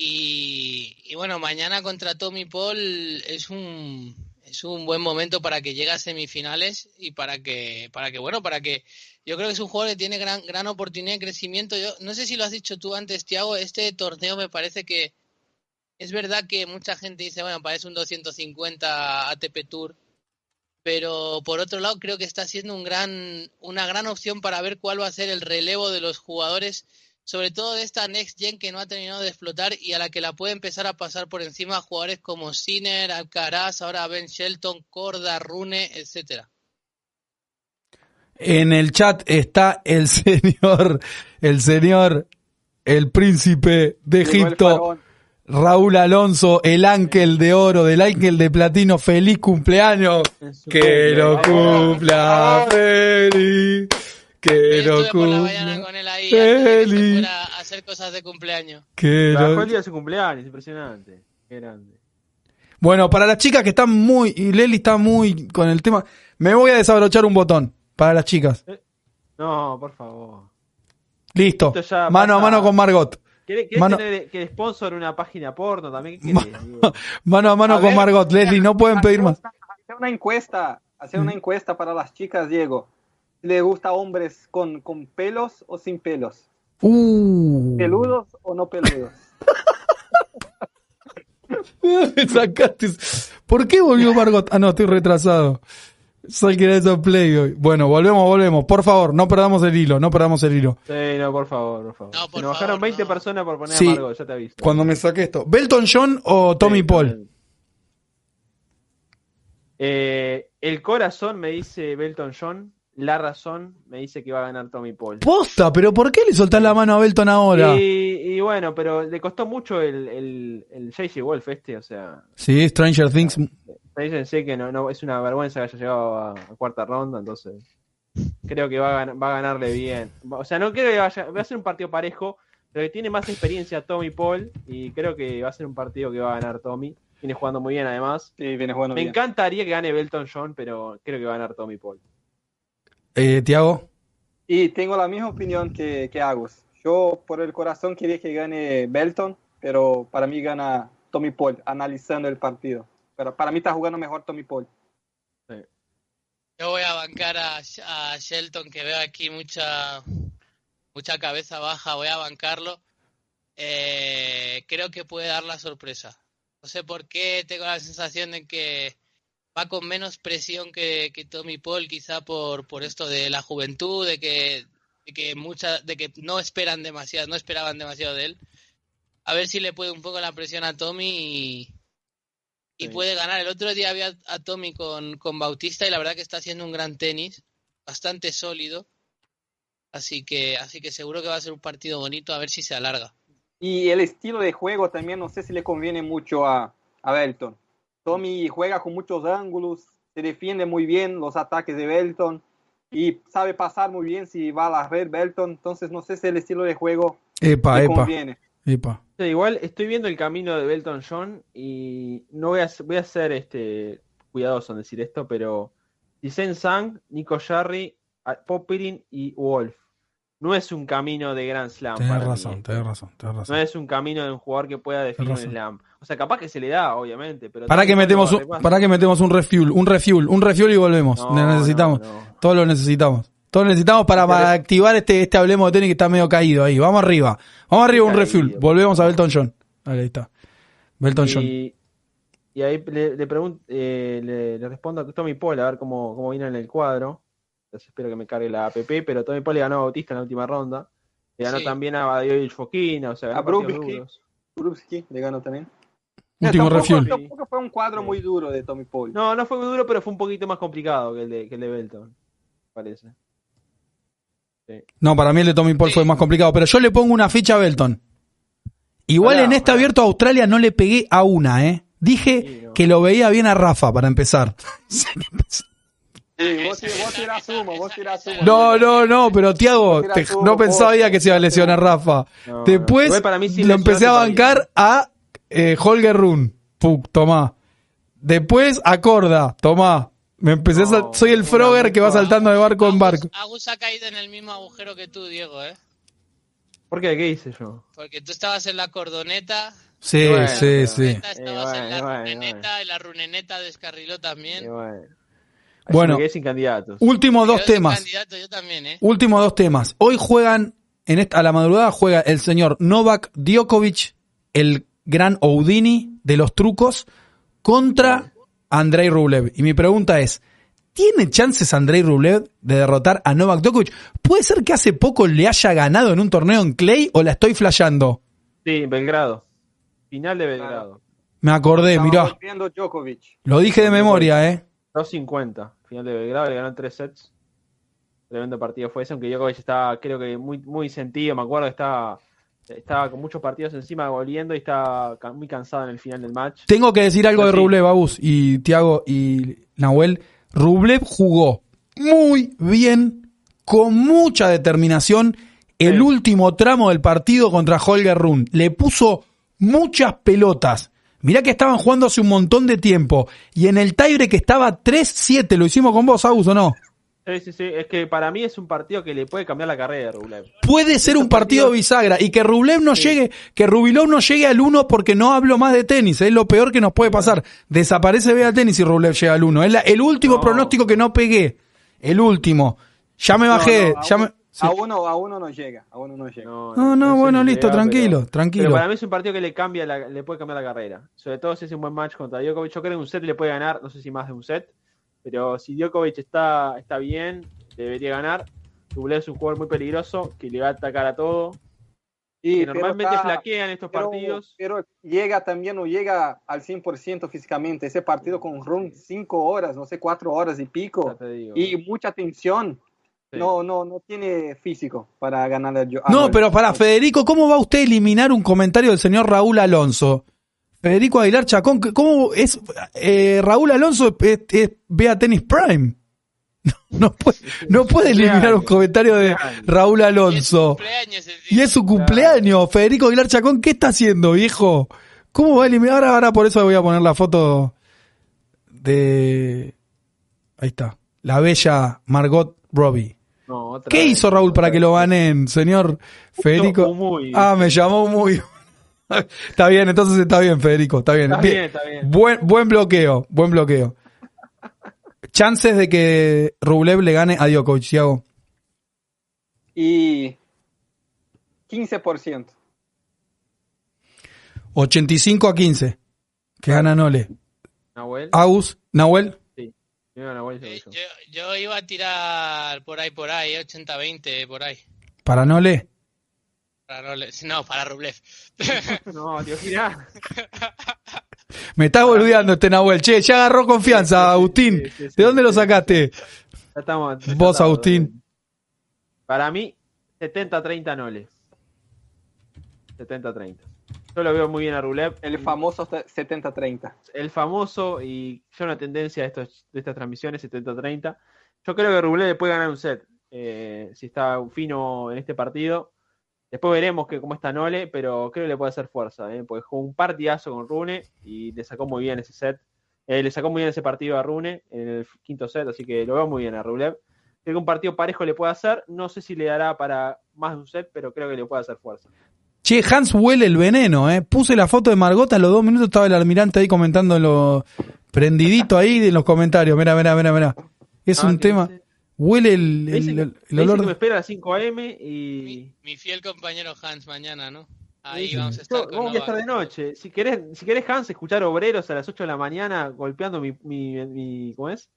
Y, bueno, mañana contra Tommy Paul es un, es un buen momento para que llegue a semifinales y para que, para que, bueno, para que yo creo que es un jugador que tiene gran, gran oportunidad de crecimiento. Yo no sé si lo has dicho tú antes, Tiago, este torneo me parece que es verdad que mucha gente dice, bueno, parece un 250 ATP Tour, pero por otro lado creo que está siendo un gran, una gran opción para ver cuál va a ser el relevo de los jugadores, sobre todo de esta Next Gen que no ha terminado de explotar y a la que la puede empezar a pasar por encima jugadores como Sinner, Alcaraz, ahora Ben Shelton, Corda, Rune, etcétera. En el chat está el señor, el señor, el príncipe de Egipto. Raúl Alonso, el ángel de oro, del ángel de platino, feliz cumpleaños. Que lo cumpla feliz, que mañana cumpla con él ahí feliz, fuera a hacer cosas de cumpleaños. que Trabajó el día de su cumpleaños, impresionante. Qué grande. Bueno, para las chicas que están muy, y Leli está muy con el tema, me voy a desabrochar un botón para las chicas. No, por favor. Listo. Ya Mano a mano con Margot. ¿Querés, querés Mano- tener que sponsor una página porno también? Mano a mano A con ver, Margot. Leslie, no pueden pedir más. Hacer una encuesta, hacer una encuesta para las chicas, Diego. ¿Le gusta hombres con, con pelos o sin pelos? Uh. ¿Peludos o no peludos? Me sacaste. ¿Por qué volvió Margot? Ah, no, estoy retrasado. Soy que era eso play hoy. Bueno, volvemos, volvemos. Por favor, no perdamos el hilo, no perdamos el hilo. Sí, no, por favor, por favor. No, Se por nos bajaron favor, 20 no. personas por poner Sí. a Margot, ya te aviso. Cuando me saqué esto. ¿Belton John o Tommy Sí, Paul? Eh, el corazón me dice Belton John. La razón me dice que va a ganar Tommy Paul. Posta, pero ¿por qué le soltás la mano a Belton ahora? Y, y bueno, pero le costó mucho el, el, el JJ Wolf este, o sea, Sí, Stranger Things. sé que no, no, es una vergüenza que haya llegado a, a cuarta ronda, entonces creo que va a, va a ganarle bien. O sea, no creo que vaya, va a ser un partido parejo, pero que tiene más experiencia Tommy Paul y creo que va a ser un partido que va a ganar Tommy. Viene jugando muy bien además. Sí, viene jugando Me bien. encantaría que gane Belton John, pero creo que va a ganar Tommy Paul. Eh, Tiago. Y tengo la misma opinión que, que Agus. Yo por el corazón quería que gane Belton, pero para mí gana Tommy Paul, analizando el partido. Pero para mí está jugando mejor Tommy Paul. Yo voy a bancar a, a Shelton, que veo aquí mucha, mucha cabeza baja, voy a bancarlo. Eh, creo que puede dar la sorpresa. No sé por qué tengo la sensación de que va con menos presión que, que Tommy Paul, quizá por, por esto de la juventud, de que, de que mucha, de que no esperan demasiado, no esperaban demasiado de él. A ver si le puede un poco la presión a Tommy y, y Sí. puede ganar. El otro día había a Tommy con, con Bautista y la verdad que está haciendo un gran tenis, bastante sólido. Así que, así que seguro que va a ser un partido bonito, a ver si se alarga. Y el estilo de juego también no sé si le conviene mucho a, a Belton. Tommy juega con muchos ángulos, se defiende muy bien los ataques de Belton y sabe pasar muy bien si va a la red Belton. Entonces no sé si el estilo de juego Epa, le epa, conviene. epa. Sí, igual estoy viendo el camino de Belton John y no voy a, voy a ser este, cuidadoso en decir esto, pero Dicen Sang, Nico Jarry, Popirin y Wolf. No es un camino de Grand Slam. Mí, razón, esto. tenés razón, tenés No razón. es un camino de un jugador que pueda definir un slam. O sea, capaz que se le da, obviamente, pero Para que metemos un, para que metemos un refuel, un refuel, un refuel y volvemos. No, necesitamos. no, no. Todos lo necesitamos. Todos lo necesitamos para, para activar este, este hablemos de tenis que está medio caído ahí. Vamos arriba. Vamos arriba un Caído. refuel. Volvemos a Belton John. Ahí está. Belton John. Y, ahí le, le, pregun- eh, le, le respondo a Tommy Paul a ver cómo, cómo viene en el cuadro. Entonces espero que me cargue la app, pero Tommy Paul le ganó a Bautista en la última ronda. Le ganó Sí. también a Badiovic Fokina, o sea, A duros. Brubsky le ganó también. Último tampoco, refuel. tampoco fue un cuadro Sí. muy duro de Tommy Paul. No, no fue muy duro, pero fue un poquito más complicado que el de, que el de Belton, parece. No, para mí el de Tommy Paul Sí. fue más complicado, pero yo le pongo una ficha a Belton. Igual en este abierto a Australia no le pegué a una, ¿eh? Dije Sí, no. que lo veía bien a Rafa para empezar. Sí, vos, vos tirás humo, vos tirás humo. No, no, no, pero Tiago, no vos, pensaba que se iba a lesionar Rafa. No, Después igual para mí sí lo empecé a bancar a eh, Holger Run. Puc, tomá. Después a Corda, tomá. Me empecé a soy el Frogger que va saltando de barco en barco. Agus ha caído en el mismo agujero que tú, Diego, ¿eh? ¿Por qué? ¿Qué hice yo? Porque tú estabas en la cordoneta, Sí, Bueno, sí, pero- sí. estabas Eh, en la bueno, runeneta y la runeneta descarriló también. Y bueno. Sin candidatos. Últimos dos temas. candidato, yo también, ¿eh? Últimos dos temas. Hoy juegan, en esta, a la madrugada juega el señor Novak Djokovic, el gran Houdini de los trucos, contra Andrei Rublev. Y mi pregunta es, ¿tiene chances Andrei Rublev de derrotar a Novak Djokovic? ¿Puede ser que hace poco le haya ganado en un torneo en Clay o la estoy flasheando? Sí, Belgrado. Final de Belgrado. Me acordé, mirá. volviendo Djokovic. Lo dije de memoria, ¿eh? 2.50. Final de Belgrado, le ganó en tres sets. Tremendo partido fue ese, aunque Djokovic estaba, creo que muy, muy sentido. Me acuerdo que estaba, estaba con muchos partidos encima volviendo y estaba muy cansado en el final del match. Tengo que decir algo de. Rublev, Abus, y Tiago y Nahuel. Rublev jugó muy bien, con mucha determinación, el Sí. último tramo del partido contra Holger Run. Le puso muchas pelotas. Mirá que estaban jugando hace un montón de tiempo. Y en el tiebreak que estaba 3-7, ¿lo hicimos con vos, Abus, o no? Sí, sí, sí. Es que para mí es un partido que le puede cambiar la carrera a Rublev. Puede ser un partido bisagra y que Rublev no Sí. llegue, que Rubilov no llegue al 1 porque no hablo más de tenis, es lo peor que nos puede pasar. Desaparece Vea tenis y Rublev llega al 1. Es la- el último No. pronóstico que no pegué. El último. Ya me bajé, No, no, a, ya me- un- sí. a uno, a uno no llega, a uno no llega. No, no, bueno, listo, tranquilo, pero- tranquilo. Pero para mí es un partido que le cambia la- le puede cambiar la carrera. Sobre todo si es un buen match contra Djokovic. Yo creo que un set le puede ganar, no sé si más de un set. Pero si Djokovic está, está bien, debería ganar. Rublev es un jugador muy peligroso que le va a atacar a todo. Sí, que pero normalmente está- flaquean estos pero- partidos. Pero llega también, no llega al 100% físicamente. Ese partido con Run, 5 horas, no sé, 4 horas y pico. ya te digo. Y mucha tensión. Sí. No, no, no tiene físico para ganar el yo- No, pero para Federico, ¿cómo va usted a eliminar un comentario del señor Raúl Alonso? Federico Aguilar Chacón, ¿cómo es? eh, Raúl Alonso es, es Tennis Prime. No, no puede, no puede eliminar un comentario de Raúl Alonso. Y es su cumpleaños. Federico Aguilar Chacón, ¿qué está haciendo, viejo? ¿Cómo va a eliminar? Ahora, ahora por eso voy a poner la foto de... Ahí está. La bella Margot Robbie. No, ¿Qué vez. hizo Raúl para que lo ganen, señor Federico? muy. Ah, me llamó muy. está bien, entonces está bien, Federico, está bien. Está Bien. está bien. Buen, buen bloqueo, buen bloqueo. Chances de que Rublev le gane a Djokovic, Thiago. Y 15%. 85 a 15. Que gana Nole. Nahuel. Agus, Nahuel. Eh, segundo Yo, yo iba a tirar por ahí, por ahí, 80-20, por ahí. Para Nole. Para Rublev. No, para Rublev. yo. No, tío, girá. Me está boludeando este Nahuel. Che, ya agarró confianza, Agustín. sí, sí, sí, ¿De dónde lo sí. sacaste? Ya estamos. ya Vos, estamos, Agustín. Para mí, 70-30 Nole. 70-30. Yo lo veo muy bien a Rublev. El famoso 70-30. el famoso y ya una tendencia de, estos, de estas transmisiones 70-30. Yo creo que Rublev le puede ganar un set eh, si está fino en este partido. Después veremos que cómo está Nole, pero creo que le puede hacer fuerza, eh, porque jugó un partidazo con Rune y le sacó muy bien ese set. Eh, le sacó muy bien ese partido a Rune en el quinto set, así que lo veo muy bien a Rublev. Creo que un partido parejo le puede hacer. No sé si le dará para más de un set, pero creo que le puede hacer fuerza. Che, Hans huele el veneno, ¿eh? Puse la foto de Margot, a los dos minutos estaba el almirante ahí comentando lo prendidito ahí en los comentarios. Mira, mira, mira, mira. Es Ah, un tema. dice- Huele el, el- el- olor. que me espera a las 5 am y. Mi, mi fiel compañero Hans mañana, ¿no? Ahí Sí, vamos a yo- estar con vamos a estar de noche. Si querés, si querés Hans, escuchar obreros a las 8 de la mañana golpeando mi, mi, mi- ¿cómo es?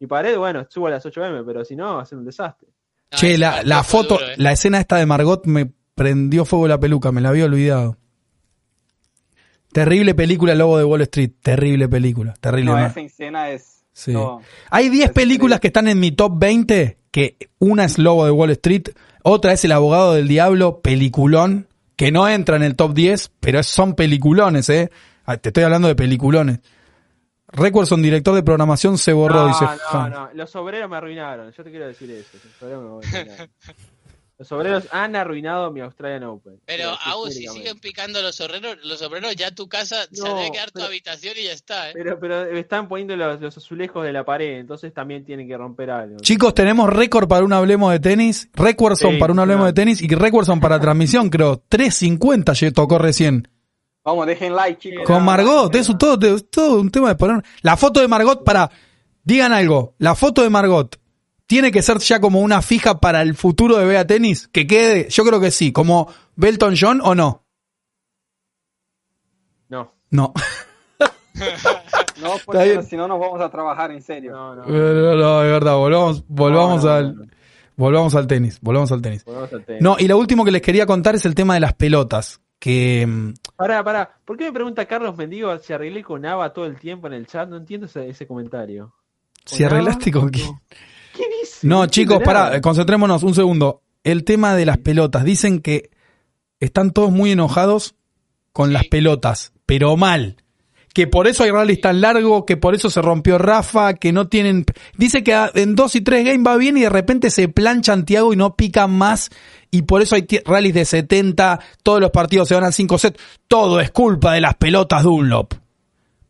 Mi pared, bueno, subo a las 8 m, pero si no, va a ser un desastre. No, Che, la, la foto, duro, eh. la escena esta de Margot me prendió fuego la peluca, me la había olvidado. Terrible película Lobo de Wall Street, terrible película, terrible. No, esa escena es. Sí. no. Hay 10 Es películas que están en mi top 20, que una es Lobo de Wall Street, otra es El abogado del diablo, peliculón, que no entra en el top 10, pero son peliculones, eh. Ah, Te estoy hablando de peliculones. Recuerson, director de programación, se borró, no, dice. no, no, los obreros me arruinaron. Yo te quiero decir eso. Los obreros, me arruinaron. Los obreros han arruinado mi Australian Open. Pero aún si siguen picando los obreros, los obreros ya tu casa se No, debe quedar tu habitación y ya está, ¿eh? Pero, pero están poniendo los, los azulejos de la pared, entonces también tienen que romper algo. Chicos, tenemos récord para un hablemos de tenis, Recuerson Sí, para un hablemos de tenis y Recuerson para transmisión, creo. 3.50 lle- tocó recién. Vamos, dejen like, chicos. Con Margot, eso todo, todo, todo un tema de poner. La foto de Margot para. Digan algo, la foto de Margot tiene que ser ya como una fija para el futuro de Bea Tenis. Que quede, yo creo que sí, como Belton John o no. No, No. No, porque si no nos vamos a trabajar en serio. no, no. No, no, es verdad, volvamos, volvamos No, no, al. no, no. Volvamos al tenis, volvamos al tenis. Volvamos al tema. No, y lo último que les quería contar es el tema de las pelotas. Que mm, Pará, pará. ¿Por qué me pregunta Carlos Mendigo si arreglé con Ava todo el tiempo en el chat? No entiendo ese, ese comentario. si Ava? arreglaste con quién. ¿Qué dice? No, chicos, pará, concentrémonos un segundo. El tema de las pelotas. Dicen que están todos muy enojados con Sí. las pelotas, pero mal. Que por eso hay rallies tan largos, que por eso se rompió Rafa, que no tienen... Dice que en dos y tres games va bien y de repente se planchan Tiago y no pican más. Y por eso hay rallies de 70, todos los partidos se van al 5 set. Todo es culpa de las pelotas Dunlop.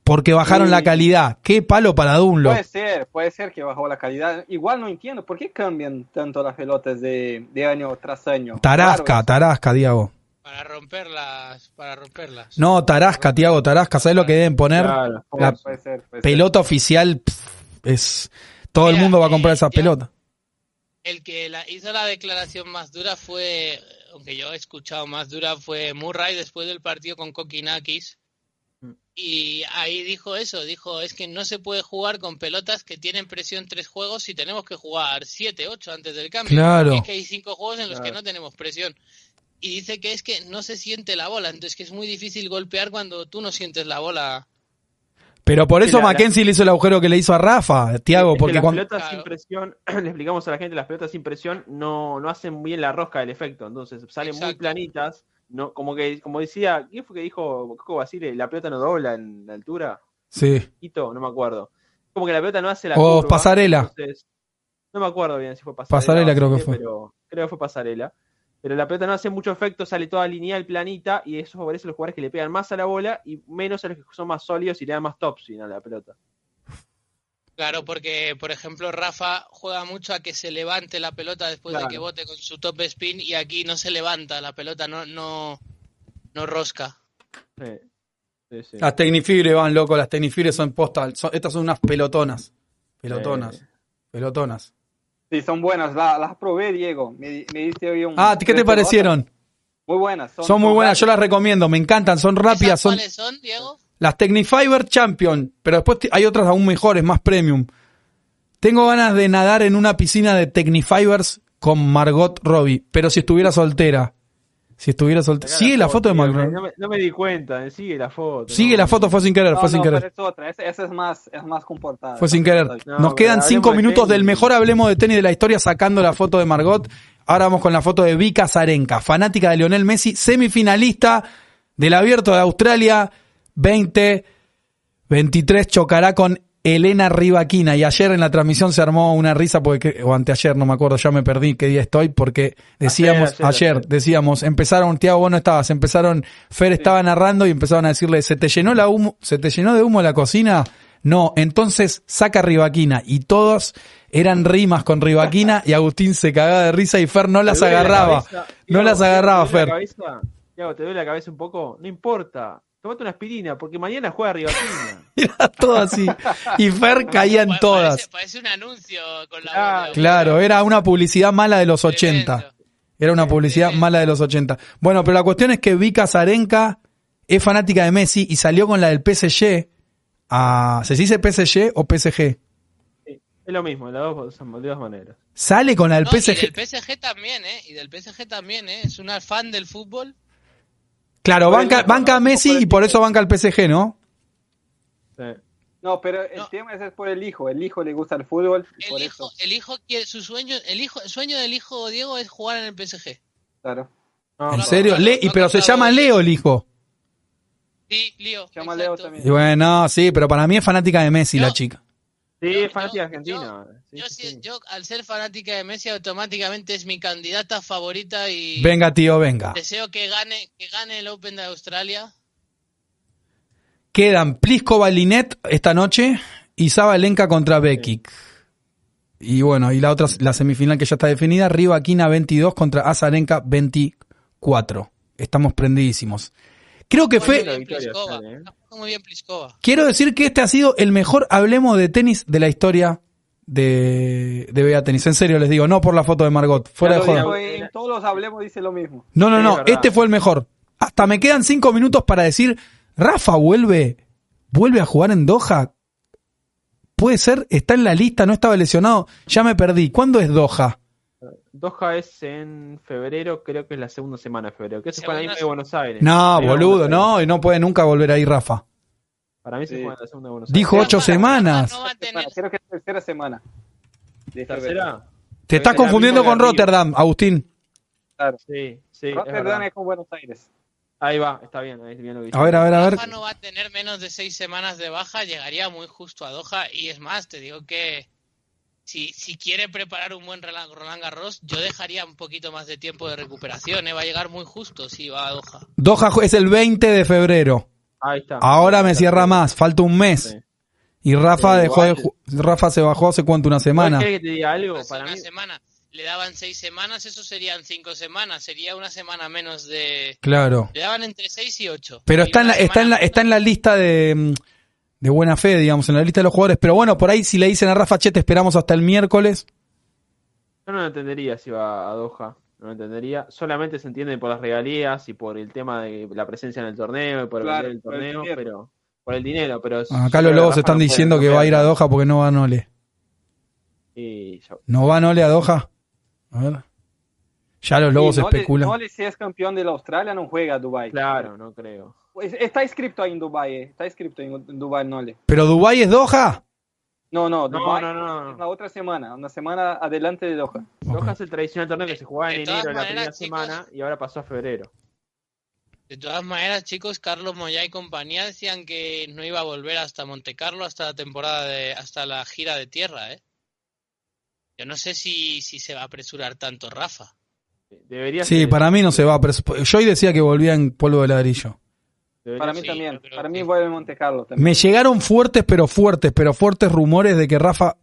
Porque bajaron Sí. la calidad. Qué palo para Dunlop. Puede ser, puede ser que bajó la calidad. Igual no entiendo por qué cambian tanto las pelotas de, de año tras año. Tarasca, Claro, Tarasca, Diego. Para romperlas, para romperlas. No, Tarasca, Tiago, Tarasca. ¿Sabes lo que deben poner? Claro. la puede ser, puede ser. Pelota oficial pff, es. Todo el mundo va a comprar eh, esa yo- pelota. El que la, hizo la declaración más dura fue, aunque yo he escuchado más dura, fue Murray después del partido con Kokinakis. Y ahí dijo eso, dijo, es que no se puede jugar con pelotas que tienen presión tres juegos si tenemos que jugar siete, ocho antes del cambio. Claro. Es que hay cinco juegos en los que no tenemos presión. Y dice que es que no se siente la bola, entonces que es muy difícil golpear cuando tú no sientes la bola. Pero por eso la- la- Mackenzie le hizo el agujero que le hizo a Rafa, Tiago, Es que porque las cuando. pelotas Claro. sin presión, le explicamos a la gente, las pelotas sin presión no, no hacen bien la rosca del efecto, entonces salen muy planitas, no, como que, como decía, ¿quién fue que dijo Coco Basile? La pelota no dobla en la altura, Sí. Quito, no me acuerdo. Como que la pelota no hace la O curva, Pasarela. entonces- no me acuerdo bien si fue Pasarela. Pasarela creo que fue. Pero creo que fue Pasarela. Pero la pelota no hace mucho efecto, sale toda lineal, planita, y eso favorece a los jugadores que le pegan más a la bola y menos a los que son más sólidos y le dan más topspin a la pelota. Claro, porque, por ejemplo, Rafa juega mucho a que se levante la pelota después Claro. de que bote con su top spin y aquí no se levanta la pelota, no, no, no rosca. Sí. Sí, sí. Las Tecnifibres van loco, las Tecnifibres son postal. son- estas son unas pelotonas. Pelotonas. Pelotonas. Sí, son buenas. La- las probé, Diego. Me, me diste hoy un. Ah, ¿qué te parecieron? Muy buenas. Son muy buenas, yo las recomiendo, me encantan, son rápidas, ¿Esas son cuáles son, Diego? Las Technifiber Champion, pero después hay otras aún mejores, más premium. Tengo ganas de nadar en una piscina de Technifibers con Margot Robbie, pero si estuviera soltera. Si estuviera soltera. Sigue la foto de Margot. No me, no me di cuenta, eh, sigue la foto. Sigue no. la foto, fue sin querer, No, fue sin no, querer. es otra. Esa, esa es más, es más comportada. Fue sin querer. No, Nos quedan cinco minutos del mejor hablemos de tenis de la historia sacando la foto de Margot. Ahora vamos con la foto de Vika Zarenka, fanática de Lionel Messi, semifinalista del Abierto de Australia 2023, chocará con Elena Rivaquina. Y ayer en la transmisión se armó una risa, porque, o anteayer, no me acuerdo, ya me perdí qué día estoy, porque decíamos, ayer, ayer, ayer. decíamos, empezaron, Tiago, vos no estabas, empezaron, Fer estaba narrando y empezaron a decirle, ¿se te llenó la humo, se te llenó de humo la cocina? No, entonces saca Rivaquina. Y todos eran rimas con Rivaquina y Agustín se cagaba de risa y Fer no las ¿Te duele la agarraba. No Diego, las agarraba, ¿te duele Fer. la cabeza? Diego, ¿te duele la cabeza un poco? No importa. Tomate una aspirina, porque mañana juega Rivaquina. Era todo así. Y Fer caía en todas. Parece, parece un anuncio con la de- Claro, era una publicidad mala de los 80. Tremendo. Era una publicidad mala de los 80. Bueno, pero la cuestión es que Vika Zarenka es fanática de Messi y salió con la del PSG. A, ¿Se dice PSG o PSG? Sí, es lo mismo, de las dos, de dos maneras. Sale con la del No, y PSG. del PSG también, ¿eh? Y del PSG también, ¿eh? Es una fan del fútbol. Claro, Por banca, banca a Messi por y por eso banca al PSG, ¿no? Sí. No, pero el No. tema es por el hijo. El hijo le gusta el fútbol. y por El hijo, eso, el hijo quiere, su sueño, el hijo, el sueño del hijo Diego es jugar en el PSG. claro. No, ¿En no, serio? no, Le- no, y pero no, se no, llama no, Leo el hijo. Sí, Lío. Se llama exacto. Leo también. Y bueno, sí, pero para mí es fanática de Messi la chica. Sí, Yo- es fanática yo- argentina. Yo, sí, sí- sí. yo, al ser fanática de Messi, automáticamente es mi candidata favorita y Venga, tío, venga. deseo que gane, que gane el Open de Australia. Quedan Pliskova Linet esta noche y Sabalenka contra Bekic. Y bueno, y la otra, la semifinal que ya está definida, Rivaquina 22 contra Azarenka 24. Estamos prendidísimos. Creo que Muy fue, quiero decir que este ha sido el mejor hablemos de tenis de la historia de, de Bea Tenis. En serio les digo, no por la foto de Margot, fuera de joda. en todos los hablemos dice lo mismo. No, no, no, este fue el mejor. Hasta me quedan cinco minutos para decir, Rafa vuelve, vuelve a jugar en Doha. Puede ser, está en la lista, no estaba lesionado, ya me perdí. ¿Cuándo es Doha? Doha es en febrero, creo que es la segunda semana de febrero. Que eso Segunda misma de Buenos Aires. No, boludo, no, y no puede nunca volver ahí Rafa. Para mí se Sí. juega en la segunda de Buenos Aires. Dijo ocho semanas. No va a tener, Semana, Creo que es tercera semana. De febrero. ¿Tercera? Te estás Es confundiendo con. Rotterdam, Agustín. Claro. Sí, sí. es Rotterdam verdad. es con Buenos Aires. Ahí va, está bien, ahí bien lo que dice. A ver, a ver, a ver. Rafa no va a tener menos de seis semanas de baja, llegaría muy justo a Doha. Y es más, te digo que si, si quiere preparar un buen Roland, Roland Garros, yo dejaría un poquito más de tiempo de recuperación. ¿eh? Va a llegar muy justo si va a Doha. Doha es el 20 de febrero. Ahí está. Ahora me cierra más, falta un mes. Sí. Y Rafa Sí, dejó de Rafa se bajó hace cuánto, una semana. ¿Quieres que te diga algo? Hace Para una mí, semana. Le daban seis semanas, eso serían cinco semanas. Sería una semana menos de. Claro. Le daban entre seis y ocho. Pero Y está en la, está en la, está en la lista de, mm, de buena fe, digamos, en la lista de los jugadores. Pero bueno, por ahí si le dicen a Rafa, che, te esperamos hasta el miércoles. yo no lo entendería si va a Doha. No lo entendería. Solamente se entiende por las regalías y por el tema de la presencia en el torneo y por Claro, el por el torneo, dinero. pero por el dinero. Pero Acá los lobos están no diciendo no que va a ir a. Doha porque no va Nole. Y ya- ¿No va Nole a Doha? A ver. Ya los lobos Sí, especulan. Nole, si es campeón de la Australia, no juega a Dubai. Claro, no creo. Está inscrito ahí en Dubai, eh. está inscrito en, en Dubai Nole. ¿Pero Dubái es Doha? No, no, No, Dubai no, no. es la otra semana, una semana adelante de Doha. Doha es el tradicional torneo que se jugaba en enero, la primera maneras, chicos- semana, y ahora pasó a febrero. De todas maneras, chicos, Carlos Moya y compañía decían que no iba a volver hasta Monte Carlo hasta la temporada de, hasta la gira de tierra, ¿eh? Yo no sé si, si se va a apresurar tanto Rafa. Debería Sí, ser- para mí no se va. Pero Joy decía que volvía en polvo de ladrillo. Debería Para mí Sí, también, para mí vuelve Monte Carlo también. Me llegaron fuertes, pero fuertes, pero fuertes rumores de que Rafa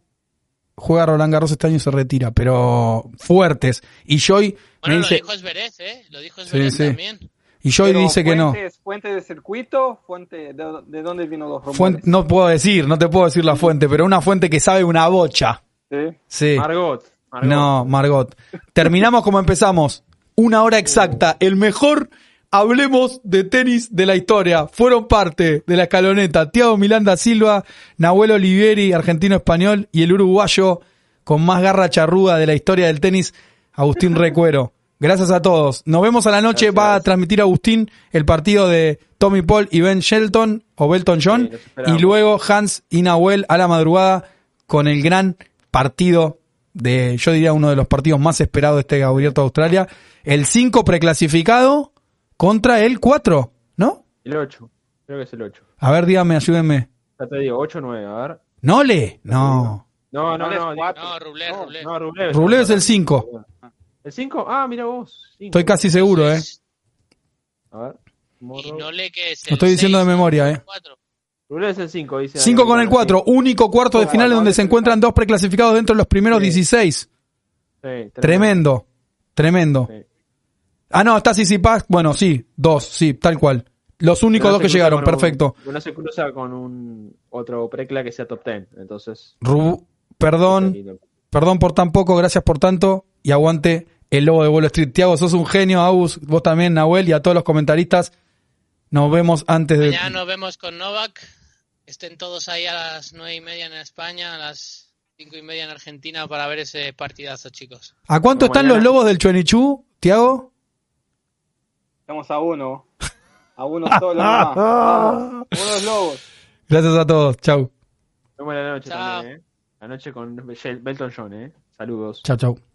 juega a Roland Garros este año y se retira. Pero fuertes. Y Joy me Bueno, lo dice, dijo Esberez, ¿eh? Lo dijo Sí, Esberez sí. también. y Joy Pero dice que no. Fuente de circuito, fuente de, de dónde vino los rumores. Fuente- no puedo decir, no te puedo decir la fuente, pero una fuente que sabe una bocha. Sí. Sí. Margot. Margot. No, Margot. Terminamos como empezamos. Una hora exacta. El mejor hablemos de tenis de la historia. Fueron parte de la escaloneta Tiago Milanda Silva, Nahuel Olivieri, argentino español, y el uruguayo con más garra charruda de la historia del tenis, Agustín Recuero. Gracias a todos. Nos vemos a la noche. Gracias. Va a transmitir Agustín el partido de Tommy Paul y Ben Shelton o Belton John. Sí, y luego Hans y Nahuel a la madrugada con el gran partido de, yo diría, uno de los partidos más esperados de este abierto de Australia. El 5 preclasificado contra el 4, ¿no? El 8. Creo que es el 8. A ver, dígame, ayúdenme. Ya te digo, 8 9, a ver. ¿Nole? No. No, no, No, no. No, Rublev, No, Rublev. no, Rublev. Rublev es el 5. ¿El 5? Ah, mira vos. cinco. Estoy casi seguro, ¿eh? A ver. Y Morro. no le que es Lo estoy el diciendo de seis, memoria, ¿eh? cuatro. Rublev es el 5, dice. 5 con el 4. Único cuarto de finales ganador donde de se final. encuentran dos preclasificados dentro de los primeros Sí. 16. Sí, tremendo. Tremendo. Tremendo. Sí. Ah, no, está Sisipas. Bueno, sí, dos, sí, tal cual. Los únicos No dos que llegaron, con un- perfecto. no se cruza con un otro precla que sea top 10. Entonces. Ru- perdón, perdón por tan poco, gracias por tanto. Y aguante el lobo de Wall Street. Tiago, sos un genio, Agus, vos también, Nahuel, y a todos los comentaristas. Nos vemos antes de. Mañana nos vemos con Novak. Estén todos ahí a las nueve y media en España, a las cinco y media en Argentina para ver ese partidazo, chicos. ¿A cuánto Como están mañana. los lobos del Chuenichú, Tiago? Estamos a uno. A uno solo. nomás. Vamos. Unos lobos. Gracias a todos, chau. Nos vemos la noche Chao. también, ¿eh? La noche con Belton John, ¿eh? Saludos. Chau, chau.